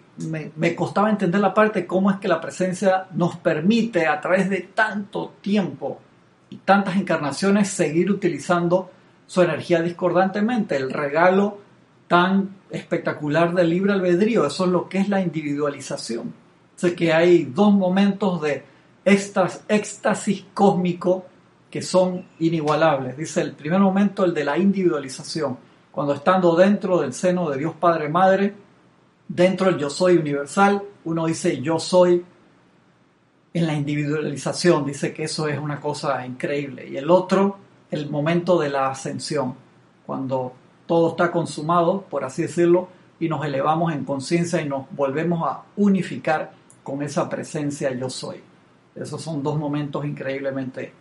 [SPEAKER 1] me, costaba entender la parte de cómo es que la presencia nos permite a través de tanto tiempo y tantas encarnaciones seguir utilizando su energía discordantemente. El regalo tan espectacular del libre albedrío, eso es lo que es la individualización. Sé que hay dos momentos de éxtasis cósmico que son inigualables. Dice el primer momento, el de la individualización, cuando estando dentro del seno de Dios Padre Madre, Dentro del yo soy universal, uno dice yo soy en la individualización, dice que eso es una cosa increíble. Y el otro, el momento de la ascensión, cuando todo está consumado, por así decirlo, y nos elevamos en conciencia y nos volvemos a unificar con esa presencia yo soy. Esos son dos momentos increíblemente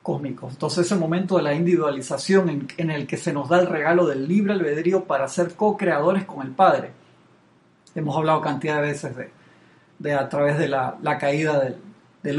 [SPEAKER 1] cósmicos. Entonces ese momento de la individualización en, el que se nos da el regalo del libre albedrío para ser co-creadores con el Padre hemos hablado cantidad de veces de, a través de la, caída del,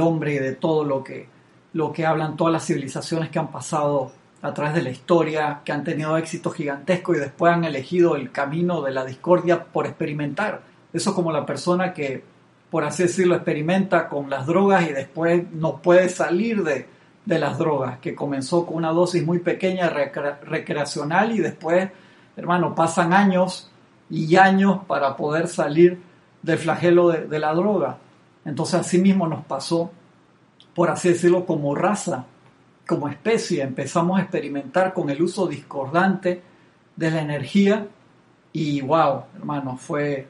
[SPEAKER 1] hombre y de todo lo que, lo que hablan todas las civilizaciones que han pasado a través de la historia, que han tenido éxito gigantesco y después han elegido el camino de la discordia por experimentar. Eso es como la persona que, por así decirlo, experimenta con las drogas y después no puede salir de, de las drogas, que comenzó con una dosis muy pequeña recreacional y después, hermano, pasan años y años para poder salir del flagelo de, la droga. Entonces así mismo nos pasó, por así decirlo, como raza, como especie. Empezamos a experimentar con el uso discordante de la energía y wow, hermano, fue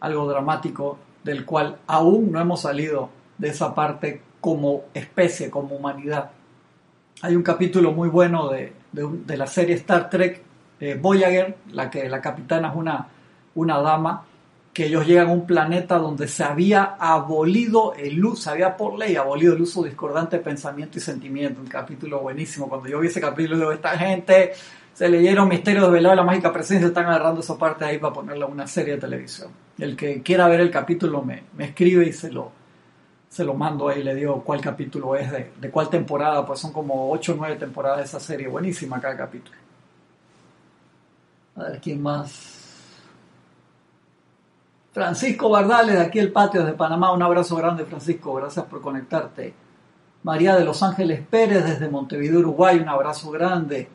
[SPEAKER 1] algo dramático del cual aún no hemos salido de esa parte como especie, como humanidad. Hay un capítulo muy bueno de, de la serie Star Trek eh, Voyager, la que la capitana es una, una dama, que ellos llegan a un planeta donde se había abolido el uso, se había por ley abolido el uso discordante de pensamiento y sentimiento. Un capítulo buenísimo. Cuando yo vi ese capítulo, digo, esta gente se leyeron Misterios de la Mágica Presencia, están agarrando esa parte ahí para ponerla una serie de televisión. El que quiera ver el capítulo me, me escribe y se lo, se lo mando ahí, le digo cuál capítulo es, de, de cuál temporada, pues son como 8 o 9 temporadas de esa serie, buenísima cada capítulo. A ver, ¿quién más? Francisco Bardales, de aquí el patio de Panamá, un abrazo grande Francisco, gracias por conectarte. María de Los Ángeles Pérez, desde Montevideo, Uruguay, un abrazo grande.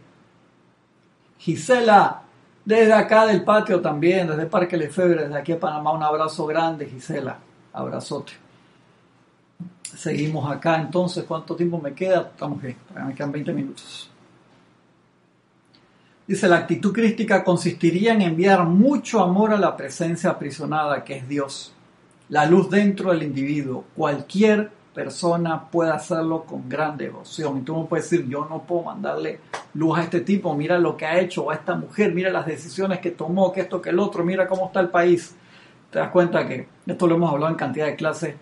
[SPEAKER 1] Gisela, desde acá del patio también, desde Parque Lefebvre, desde aquí a Panamá, un abrazo grande, Gisela. Abrazote. Seguimos acá entonces. ¿Cuánto tiempo me queda? Estamos bien, me quedan 20 minutos. Dice, la actitud crística consistiría en enviar mucho amor a la presencia aprisionada que es Dios, la luz dentro del individuo. Cualquier persona puede hacerlo con gran devoción. Y tú no puedes decir, yo no puedo mandarle luz a este tipo, mira lo que ha hecho, a esta mujer, mira las decisiones que tomó, que esto, que el otro, mira cómo está el país. Te das cuenta que esto lo hemos hablado en cantidad de clases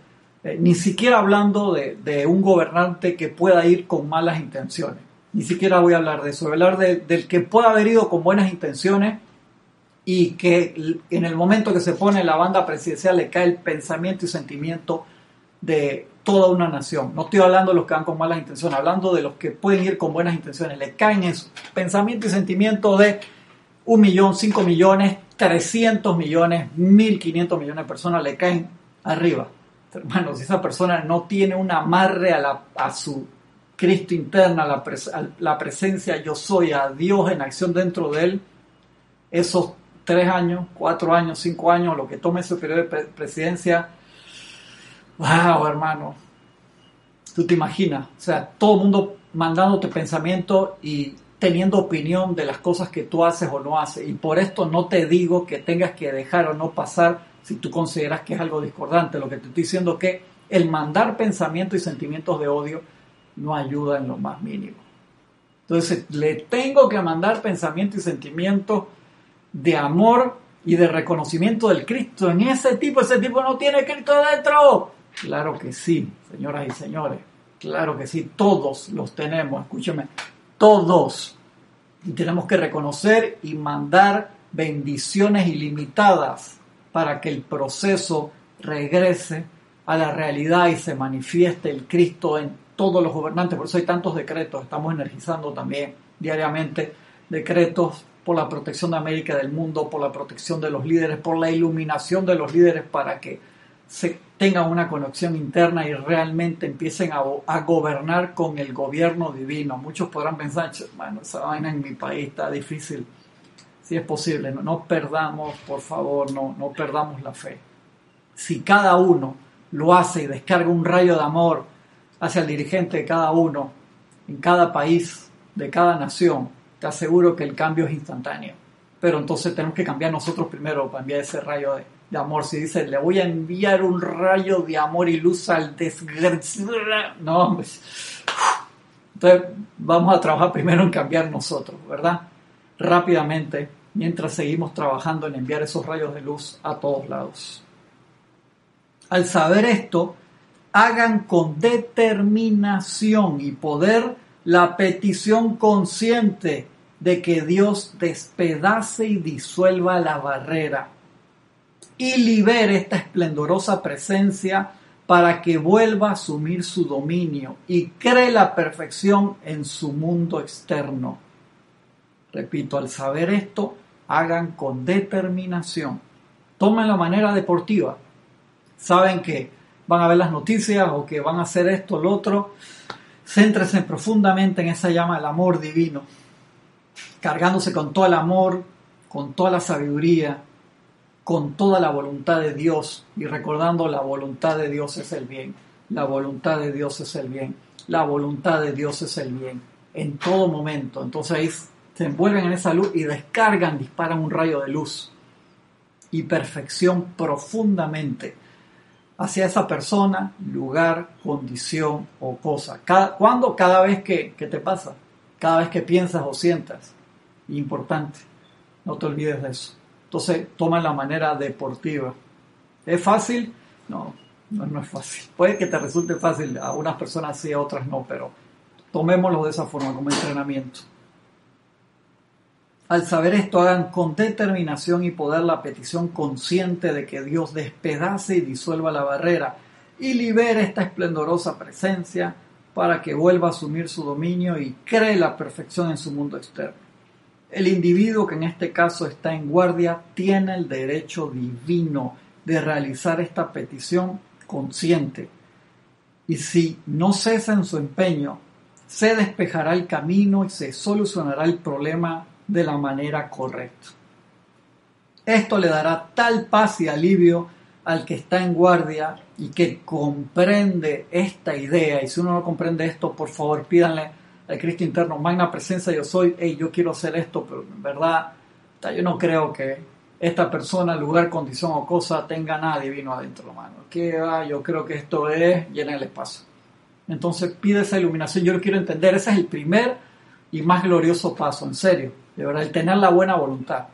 [SPEAKER 1] eh, ni siquiera hablando de, un gobernante que pueda ir con malas intenciones. Ni siquiera voy a hablar de eso. Voy a hablar del que pueda haber ido con buenas intenciones y que en el momento que se pone la banda presidencial le cae el pensamiento y sentimiento de toda una nación. No estoy hablando de los que van con malas intenciones, hablando de los que pueden ir con buenas intenciones. Le caen eso. Pensamiento y sentimiento de un millón, cinco millones, 300 millones, 1.500 millones de personas le caen arriba hermanos, si esa persona no tiene un amarre a, su Cristo interna, la, presencia yo soy, a Dios en acción dentro de él, esos tres años, cuatro años, cinco años, lo que tome ese periodo de presidencia, wow, hermano, tú te imaginas, o sea, todo el mundo mandándote pensamiento y teniendo opinión de las cosas que tú haces o no haces. Y por esto no te digo que tengas que dejar o no pasar si tú consideras que es algo discordante. Lo que te estoy diciendo es que el mandar pensamientos y sentimientos de odio no ayuda en lo más mínimo. Entonces, le tengo que mandar pensamientos y sentimientos de amor y de reconocimiento del Cristo en ese tipo. Ese tipo no tiene Cristo dentro. Claro que sí, señoras y señores. Claro que sí, todos los tenemos. Escúcheme, todos. Y tenemos que reconocer y mandar bendiciones ilimitadas para que el proceso regrese a la realidad y se manifieste el Cristo en todos los gobernantes. Por eso hay tantos decretos. Estamos energizando también diariamente decretos por la protección de América del mundo, por la protección de los líderes, por la iluminación de los líderes para que se tengan una conexión interna y realmente empiecen a, a, gobernar con el gobierno divino. Muchos podrán pensar, bueno, esa vaina en mi país está difícil si es posible, no, perdamos, por favor, no, no perdamos la fe. Si cada uno lo hace y descarga un rayo de amor hacia el dirigente de cada uno, en cada país, de cada nación, te aseguro que el cambio es instantáneo. Pero entonces tenemos que cambiar nosotros primero para enviar ese rayo de, amor. Si dice, le voy a enviar un rayo de amor y luz al desgraciado. No, pues. Entonces vamos a trabajar primero en cambiar nosotros, ¿verdad? Rápidamente mientras seguimos trabajando en enviar esos rayos de luz a todos lados. Al saber esto, hagan con determinación y poder la petición consciente de que Dios despedace y disuelva la barrera y libere esta esplendorosa presencia para que vuelva a asumir su dominio y cree la perfección en su mundo externo. Repito, al saber esto, hagan con determinación. Tomen la manera deportiva. Saben que van a ver las noticias o que van a hacer esto o lo otro. Céntrese profundamente en esa llama del amor divino, cargándose con todo el amor, con toda la sabiduría, con toda la voluntad de Dios y recordando la voluntad de Dios es el bien. La voluntad de Dios es el bien. La voluntad de Dios es el bien. En todo momento. Entonces se envuelven en esa luz y descargan, disparan un rayo de luz y perfección profundamente hacia esa persona, lugar, condición o cosa. Cada, ¿Cuándo? Cada vez que, que te pasa, cada vez que piensas o sientas. Importante, no te olvides de eso. Entonces, toma la manera deportiva. ¿Es fácil? No, no, no, es fácil. Puede que te resulte fácil, a unas personas sí, a otras no, pero tomémoslo de esa forma, como entrenamiento. Al saber esto, hagan con determinación y poder la petición consciente de que Dios despedace y disuelva la barrera y libere esta esplendorosa presencia para que vuelva a asumir su dominio y cree la perfección en su mundo externo. El individuo que en este caso está en guardia tiene el derecho divino de realizar esta petición consciente. Y si no cesa en su empeño, se despejará el camino y se solucionará el problema de la manera correcta. Esto le dará tal paz y alivio al que está en guardia y que comprende esta idea. Y si uno no comprende esto, por favor pídanle al Cristo interno, magna presencia, yo soy, hey, yo quiero hacer esto, pero en verdad yo no creo que esta persona, lugar, condición o cosa tenga nada divino adentro, hermano. Que va, yo creo que esto es llenar el espacio. Entonces pide esa iluminación, yo lo quiero entender, ese es el primer y más glorioso paso, en serio, de verdad, el tener la buena voluntad.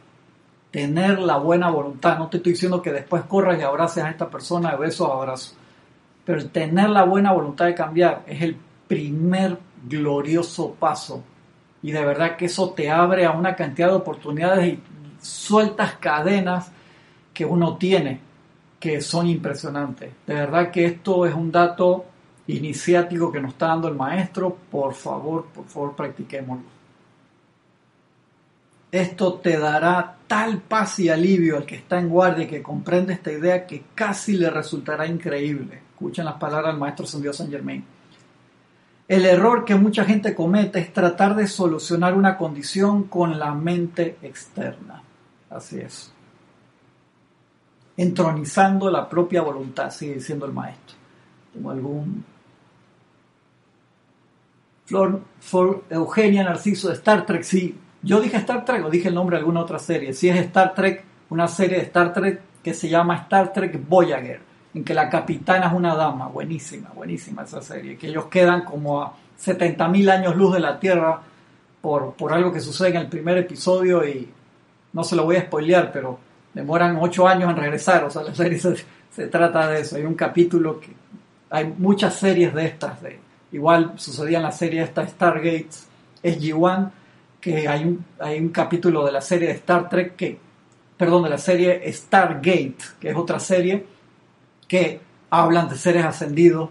[SPEAKER 1] Tener la buena voluntad, no te estoy diciendo que después corras y abraces a esta persona de besos abrazos, pero el tener la buena voluntad de cambiar es el primer glorioso paso. Y de verdad que eso te abre a una cantidad de oportunidades y sueltas cadenas que uno tiene que son impresionantes. De verdad que esto es un dato iniciático que nos está dando el maestro. Por favor, por favor, practiquémoslo. Esto te dará tal paz y alivio al que está en guardia y que comprende esta idea que casi le resultará increíble. Escuchen las palabras del maestro San San Germain. El error que mucha gente comete es tratar de solucionar una condición con la mente externa. Así es. Entronizando la propia voluntad, sigue diciendo el maestro. Tengo algún. Flor, Eugenia Narciso de Star Trek, sí. Yo dije Star Trek o dije el nombre de alguna otra serie. Si es Star Trek, una serie de Star Trek que se llama Star Trek Voyager, en que la capitana es una dama. Buenísima, buenísima esa serie. Que ellos quedan como a 70.000 años luz de la Tierra por, por algo que sucede en el primer episodio y no se lo voy a spoilear, pero demoran ocho años en regresar, o sea, la serie se, trata de eso. Hay un capítulo que hay muchas series de estas, de, igual sucedía en la serie esta Stargate SG-1, que hay un, hay un capítulo de la serie de Star Trek que, perdón, de la serie Stargate, que es otra serie, que hablan de seres ascendidos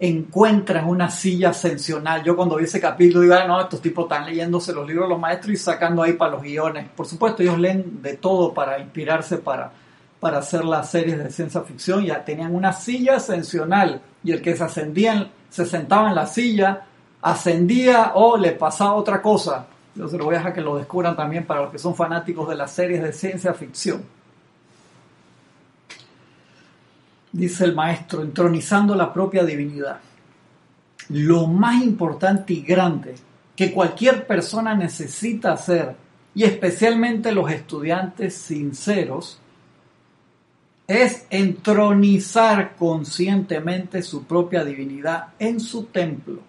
[SPEAKER 1] encuentran una silla ascensional. Yo cuando vi ese capítulo digo, ah, no, estos tipos están leyéndose los libros de los maestros y sacando ahí para los guiones. Por supuesto, ellos leen de todo para inspirarse para, para hacer las series de ciencia ficción. Ya tenían una silla ascensional y el que se ascendía, se sentaba en la silla, ascendía o le pasaba otra cosa. Yo se lo voy a dejar que lo descubran también para los que son fanáticos de las series de ciencia ficción. dice el maestro, entronizando la propia divinidad. Lo más importante y grande que cualquier persona necesita hacer, y especialmente los estudiantes sinceros, es entronizar conscientemente su propia divinidad en su templo,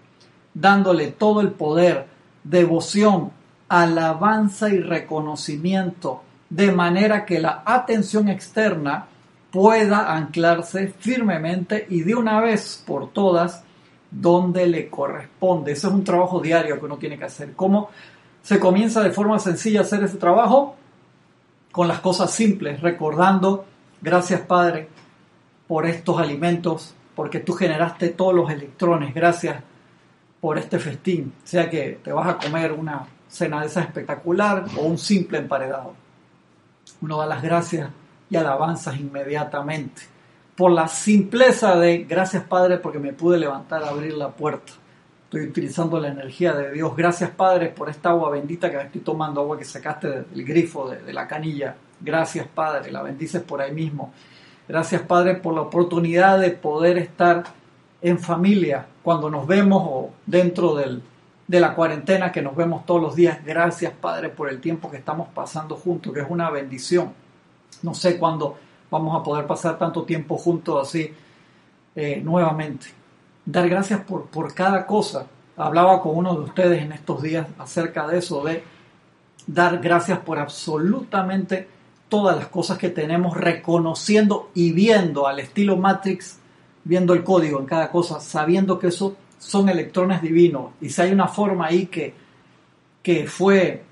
[SPEAKER 1] dándole todo el poder, devoción, alabanza y reconocimiento, de manera que la atención externa pueda anclarse firmemente y de una vez por todas donde le corresponde. Ese es un trabajo diario que uno tiene que hacer. ¿Cómo se comienza de forma sencilla a hacer ese trabajo? Con las cosas simples, recordando, gracias Padre por estos alimentos, porque tú generaste todos los electrones, gracias por este festín, sea que te vas a comer una cena de esa espectacular o un simple emparedado. Uno da las gracias y alabanzas inmediatamente. Por la simpleza de, gracias Padre porque me pude levantar a abrir la puerta. Estoy utilizando la energía de Dios. Gracias Padre por esta agua bendita que estoy tomando, agua que sacaste del grifo, de la canilla. Gracias Padre, la bendices por ahí mismo. Gracias Padre por la oportunidad de poder estar en familia cuando nos vemos o dentro del, de la cuarentena que nos vemos todos los días. Gracias Padre por el tiempo que estamos pasando juntos, que es una bendición. No sé cuándo vamos a poder pasar tanto tiempo juntos así eh, nuevamente. Dar gracias por, por cada cosa. Hablaba con uno de ustedes en estos días acerca de eso, de dar gracias por absolutamente todas las cosas que tenemos, reconociendo y viendo al estilo Matrix, viendo el código en cada cosa, sabiendo que eso son electrones divinos. Y si hay una forma ahí que, que fue,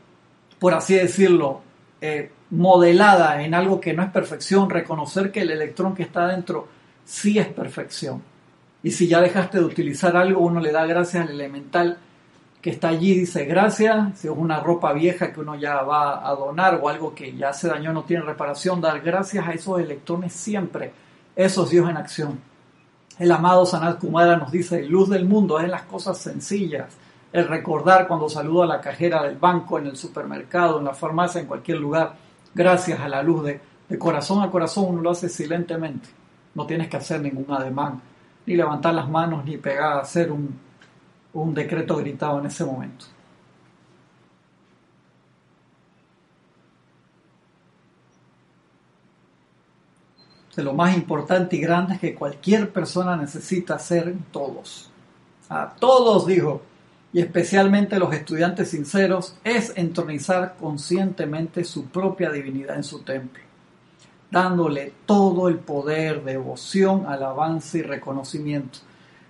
[SPEAKER 1] por así decirlo, eh, modelada en algo que no es perfección, reconocer que el electrón que está dentro sí es perfección. Y si ya dejaste de utilizar algo, uno le da gracias al elemental que está allí, dice gracias, si es una ropa vieja que uno ya va a donar o algo que ya se dañó, no tiene reparación, dar gracias a esos electrones siempre. Eso es Dios en acción. El amado Sanat Kumara nos dice, luz del mundo es en las cosas sencillas, el recordar cuando saludo a la cajera del banco, en el supermercado, en la farmacia, en cualquier lugar, gracias a la luz de, de corazón a corazón, uno lo hace silentemente. No tienes que hacer ningún ademán, ni levantar las manos, ni pegar, hacer un, un decreto gritado en ese momento. De lo más importante y grande que cualquier persona necesita hacer todos. A todos, dijo, y especialmente los estudiantes sinceros, es entronizar conscientemente su propia divinidad en su templo, dándole todo el poder, devoción, alabanza y reconocimiento,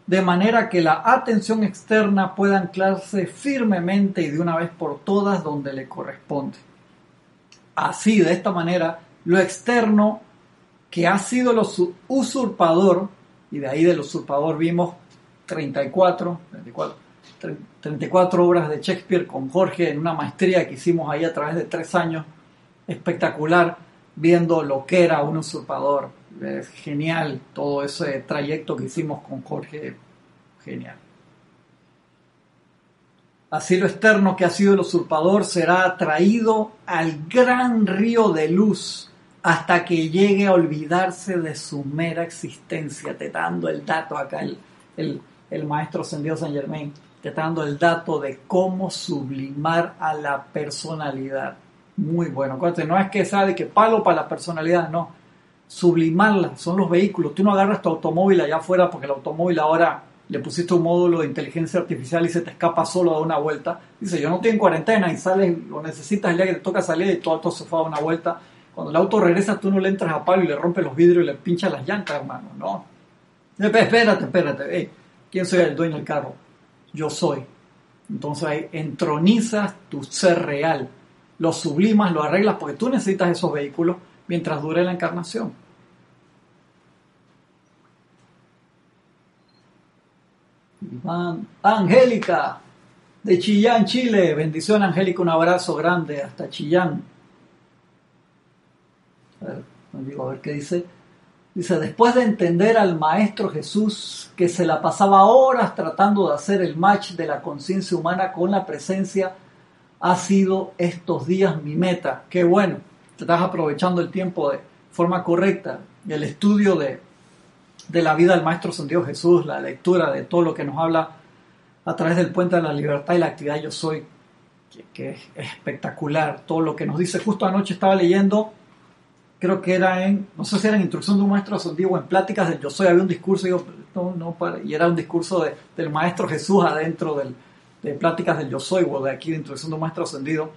[SPEAKER 1] de manera que la atención externa pueda anclarse firmemente y de una vez por todas donde le corresponde. Así, de esta manera, lo externo que ha sido el usurpador, y de ahí del usurpador vimos 34, 34 34 obras de Shakespeare con Jorge en una maestría que hicimos ahí a través de tres años, espectacular, viendo lo que era un usurpador. Es genial todo ese trayecto que hicimos con Jorge, genial. Así lo externo que ha sido el usurpador será atraído al gran río de luz hasta que llegue a olvidarse de su mera existencia. Te dando el dato acá el, el, maestro ascendido San Germain te dando el dato de cómo sublimar a la personalidad. Muy bueno. Acuérdate, no es que sea de que palo para la personalidad, no. Sublimarla, son los vehículos. Tú no agarras tu automóvil allá afuera porque el automóvil ahora le pusiste un módulo de inteligencia artificial y se te escapa solo a una vuelta. Dice, yo no estoy en cuarentena y sales, lo necesitas el día que te toca salir y todo auto se fue a una vuelta. Cuando el auto regresa, tú no le entras a palo y le rompes los vidrios y le pinchas las llantas, hermano. No. Espérate, espérate. ¿Quién soy el dueño del carro? yo soy. Entonces ahí entronizas tu ser real, lo sublimas, lo arreglas, porque tú necesitas esos vehículos mientras dure la encarnación. Angélica, de Chillán, Chile. Bendición, Angélica, un abrazo grande hasta Chillán. Ver, a ver qué dice. Dice, después de entender al Maestro Jesús que se la pasaba horas tratando de hacer el match de la conciencia humana con la presencia, ha sido estos días mi meta. Qué bueno, te estás aprovechando el tiempo de forma correcta. El estudio de, de la vida del Maestro Santiago Jesús, la lectura de todo lo que nos habla a través del puente de la libertad y la actividad Yo Soy, que es espectacular. Todo lo que nos dice. Justo anoche estaba leyendo creo que era en, no sé si era en Instrucción de un Maestro Ascendido o en Pláticas del Yo Soy, había un discurso, y, y era un discurso de, del Maestro Jesús adentro de Pláticas del Yo Soy, o de aquí de Instrucción de un Maestro Ascendido,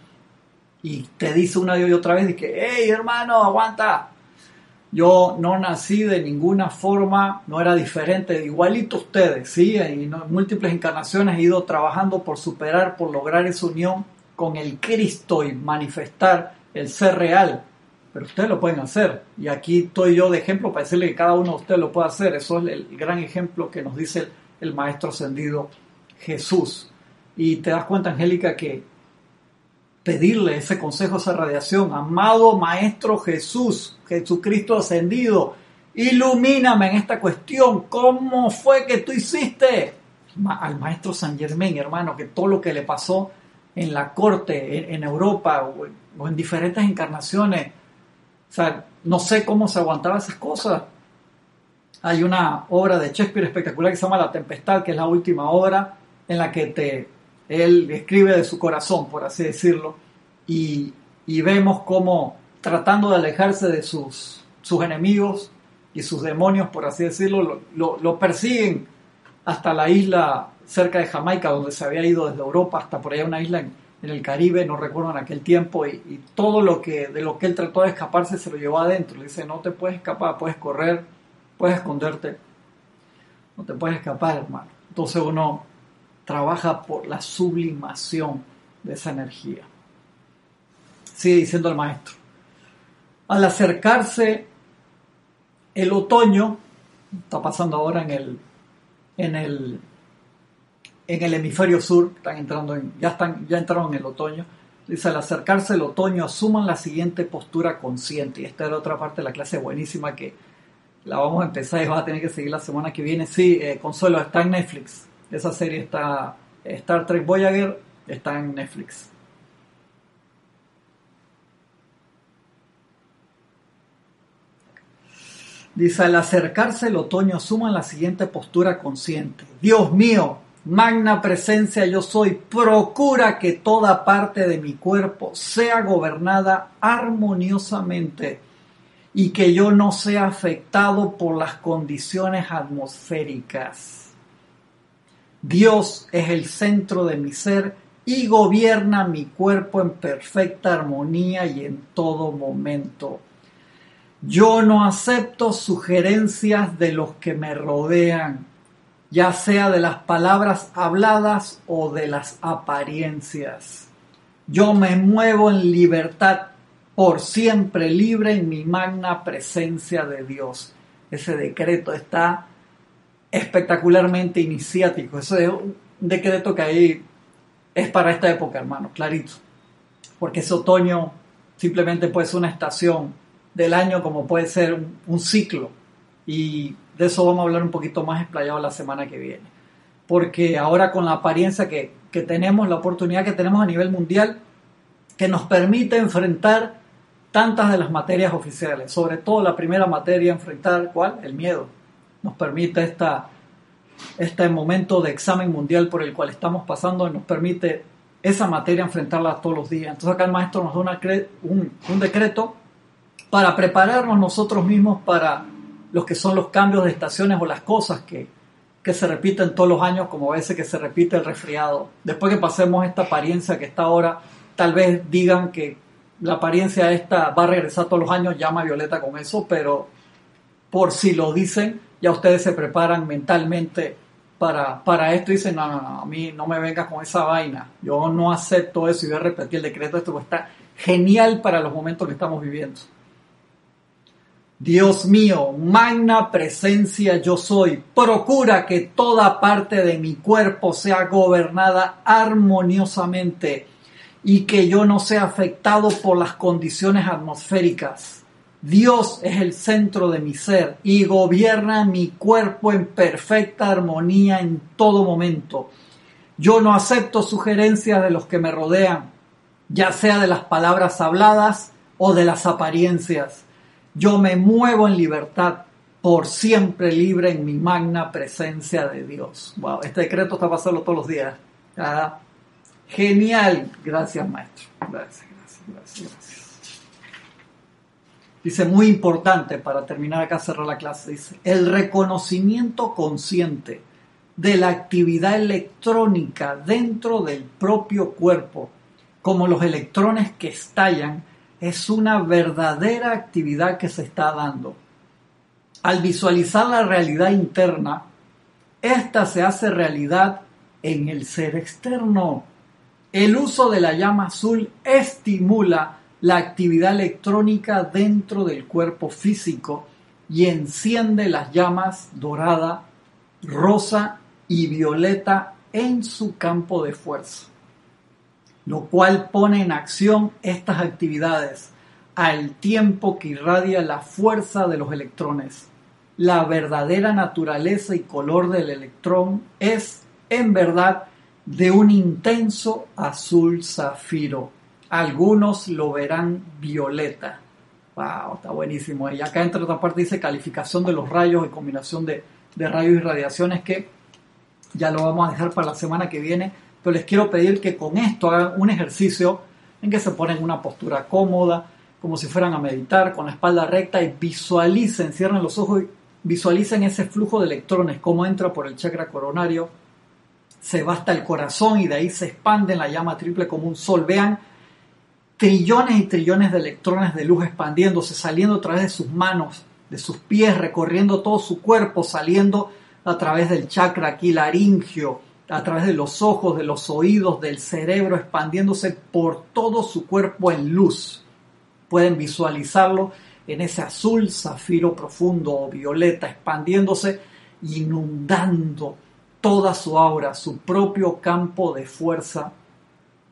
[SPEAKER 1] y te dice una y otra vez, que, hey hermano, aguanta, yo no nací de ninguna forma, no era diferente, igualito ustedes, ¿sí? Y en múltiples encarnaciones he ido trabajando por superar, por lograr esa unión con el Cristo y manifestar el ser real pero ustedes lo pueden hacer. Y aquí estoy yo de ejemplo para decirle que cada uno de ustedes lo puede hacer. Eso es el gran ejemplo que nos dice el, Maestro Ascendido Jesús. Y te das cuenta, Angélica, que pedirle ese consejo, esa radiación, amado Maestro Jesús, Jesucristo ascendido, ilumíname en esta cuestión. ¿Cómo fue que tú hiciste? Al Maestro San Germain, hermano, que todo lo que le pasó en la corte, en, Europa o en diferentes encarnaciones, o sea, no sé cómo se aguantaba esas cosas. Hay una obra de Shakespeare espectacular que se llama La Tempestad, que es la última obra en la que te, él escribe de su corazón, por así decirlo, y, vemos cómo tratando de alejarse de sus, sus enemigos y sus demonios, por así decirlo, lo, lo, persiguen hasta la isla cerca de Jamaica, donde se había ido desde Europa hasta por allá una isla en, en el Caribe, no recuerdo en aquel tiempo, y, todo lo que de lo que él trató de escaparse se lo llevó adentro. Le dice, no te puedes escapar, puedes correr, puedes esconderte, no te puedes escapar, hermano. Entonces uno trabaja por la sublimación de esa energía. Sigue diciendo el maestro. Al acercarse el otoño, está pasando ahora en el, en el en el hemisferio sur, están entrando en, ya, están, ya entraron en el otoño, dice, al acercarse el otoño, asuman la siguiente postura consciente. Y esta era otra parte de la clase buenísima que la vamos a empezar y vas a tener que seguir la semana que viene. Sí, eh, Consuelo, está en Netflix. Esa serie está Star Trek Voyager está en Netflix. Dice, al acercarse el otoño, asuman la siguiente postura consciente. Dios mío, magna presencia yo soy, procura que toda parte de mi cuerpo sea gobernada armoniosamente y que yo no sea afectado por las condiciones atmosféricas. Dios es el centro de mi ser y gobierna mi cuerpo en perfecta armonía y en todo momento. Yo no acepto sugerencias de los que me rodean, ya sea de las palabras habladas o de las apariencias. Yo me muevo en libertad, por siempre libre en mi magna presencia de Dios. Ese decreto está espectacularmente iniciático. Ese es un decreto que ahí es para esta época, hermano, clarito. Porque ese otoño simplemente puede ser una estación del año como puede ser un, ciclo. Y de eso vamos a hablar un poquito más explayado la semana que viene. Porque ahora con la apariencia que, que tenemos, la oportunidad que tenemos a nivel mundial, que nos permite enfrentar tantas de las materias oficiales, sobre todo la primera materia, enfrentar, ¿cuál? El miedo. Nos permite esta, este momento de examen mundial por el cual estamos pasando, nos permite esa materia enfrentarla todos los días. Entonces acá el maestro nos da un decreto para prepararnos nosotros mismos para los que son los cambios de estaciones o las cosas que, que se repiten todos los años, como a veces que se repite el resfriado. Después que pasemos esta apariencia que está ahora, tal vez digan que la apariencia esta va a regresar todos los años, llama Violeta con eso, pero por si lo dicen, ya ustedes se preparan mentalmente para, para esto y dicen, no, no, no, a mí no me vengas con esa vaina, yo no acepto eso y voy a repetir el decreto, esto está genial para los momentos que estamos viviendo. Dios mío, magna presencia yo soy, procura que toda parte de mi cuerpo sea gobernada armoniosamente y que yo no sea afectado por las condiciones atmosféricas. Dios es el centro de mi ser y gobierna mi cuerpo en perfecta armonía en todo momento. Yo no acepto sugerencias de los que me rodean, ya sea de las palabras habladas o de las apariencias. Yo me muevo en libertad, por siempre libre en mi magna presencia de Dios. Wow, este decreto está pasando todos los días. Genial. Gracias, maestro. Gracias, gracias, gracias, gracias. Dice, muy importante para terminar acá, cerrar la clase, dice, el reconocimiento consciente de la actividad electrónica dentro del propio cuerpo, como los electrones que estallan es una verdadera actividad que se está dando. Al visualizar la realidad interna, esta se hace realidad en el ser externo. El uso de la llama azul estimula la actividad electrónica dentro del cuerpo físico y enciende las llamas dorada, rosa y violeta en su campo de fuerza lo cual pone en acción estas actividades al tiempo que irradia la fuerza de los electrones. La verdadera naturaleza y color del electrón es, en verdad, de un intenso azul zafiro. Algunos lo verán violeta. Wow, está buenísimo. Y acá entre otra parte dice calificación de los rayos y combinación de, de rayos y radiaciones que ya lo vamos a dejar para la semana que viene pero les quiero pedir que con esto hagan un ejercicio en que se ponen en una postura cómoda, como si fueran a meditar, con la espalda recta y visualicen, cierren los ojos y visualicen ese flujo de electrones, cómo entra por el chakra coronario, se va hasta el corazón y de ahí se expande en la llama triple como un sol. Vean trillones y trillones de electrones de luz expandiéndose, saliendo a través de sus manos, de sus pies, recorriendo todo su cuerpo, saliendo a través del chakra aquí laringio, a través de los ojos, de los oídos, del cerebro, expandiéndose por todo su cuerpo en luz. Pueden visualizarlo en ese azul zafiro profundo o violeta, expandiéndose, inundando toda su aura, su propio campo de fuerza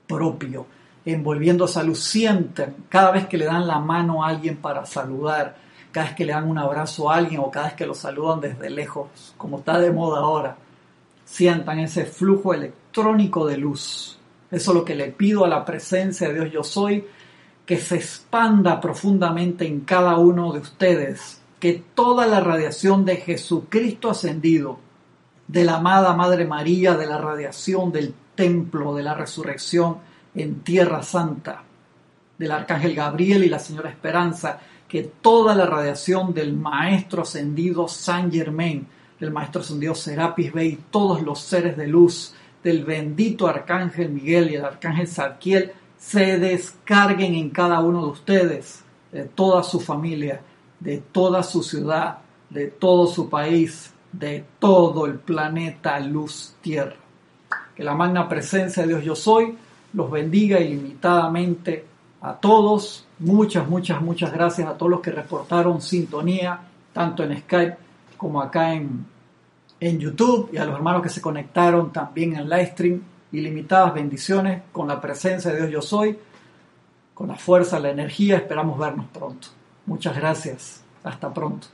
[SPEAKER 1] propio, envolviendo esa luz. Sienten cada vez que le dan la mano a alguien para saludar, cada vez que le dan un abrazo a alguien o cada vez que lo saludan desde lejos, como está de moda ahora sientan ese flujo electrónico de luz. Eso es lo que le pido a la presencia de Dios yo soy, que se expanda profundamente en cada uno de ustedes, que toda la radiación de Jesucristo ascendido, de la amada Madre María, de la radiación del templo, de la resurrección en Tierra Santa, del Arcángel Gabriel y la Señora Esperanza, que toda la radiación del Maestro ascendido San Germain, del Maestro ascendido Serapis Bey, todos los seres de luz, del bendito Arcángel Miguel y el Arcángel Zadkiel, se descarguen en cada uno de ustedes, de toda su familia, de toda su ciudad, de todo su país, de todo el planeta Luz Tierra. Que la magna presencia de Dios yo soy los bendiga ilimitadamente a todos. Muchas, muchas, muchas gracias a todos los que reportaron sintonía, tanto en Skype como acá en, en YouTube y a los hermanos que se conectaron también en live stream. Ilimitadas bendiciones con la presencia de Dios yo soy, con la fuerza, la energía. Esperamos vernos pronto. Muchas gracias. Hasta pronto.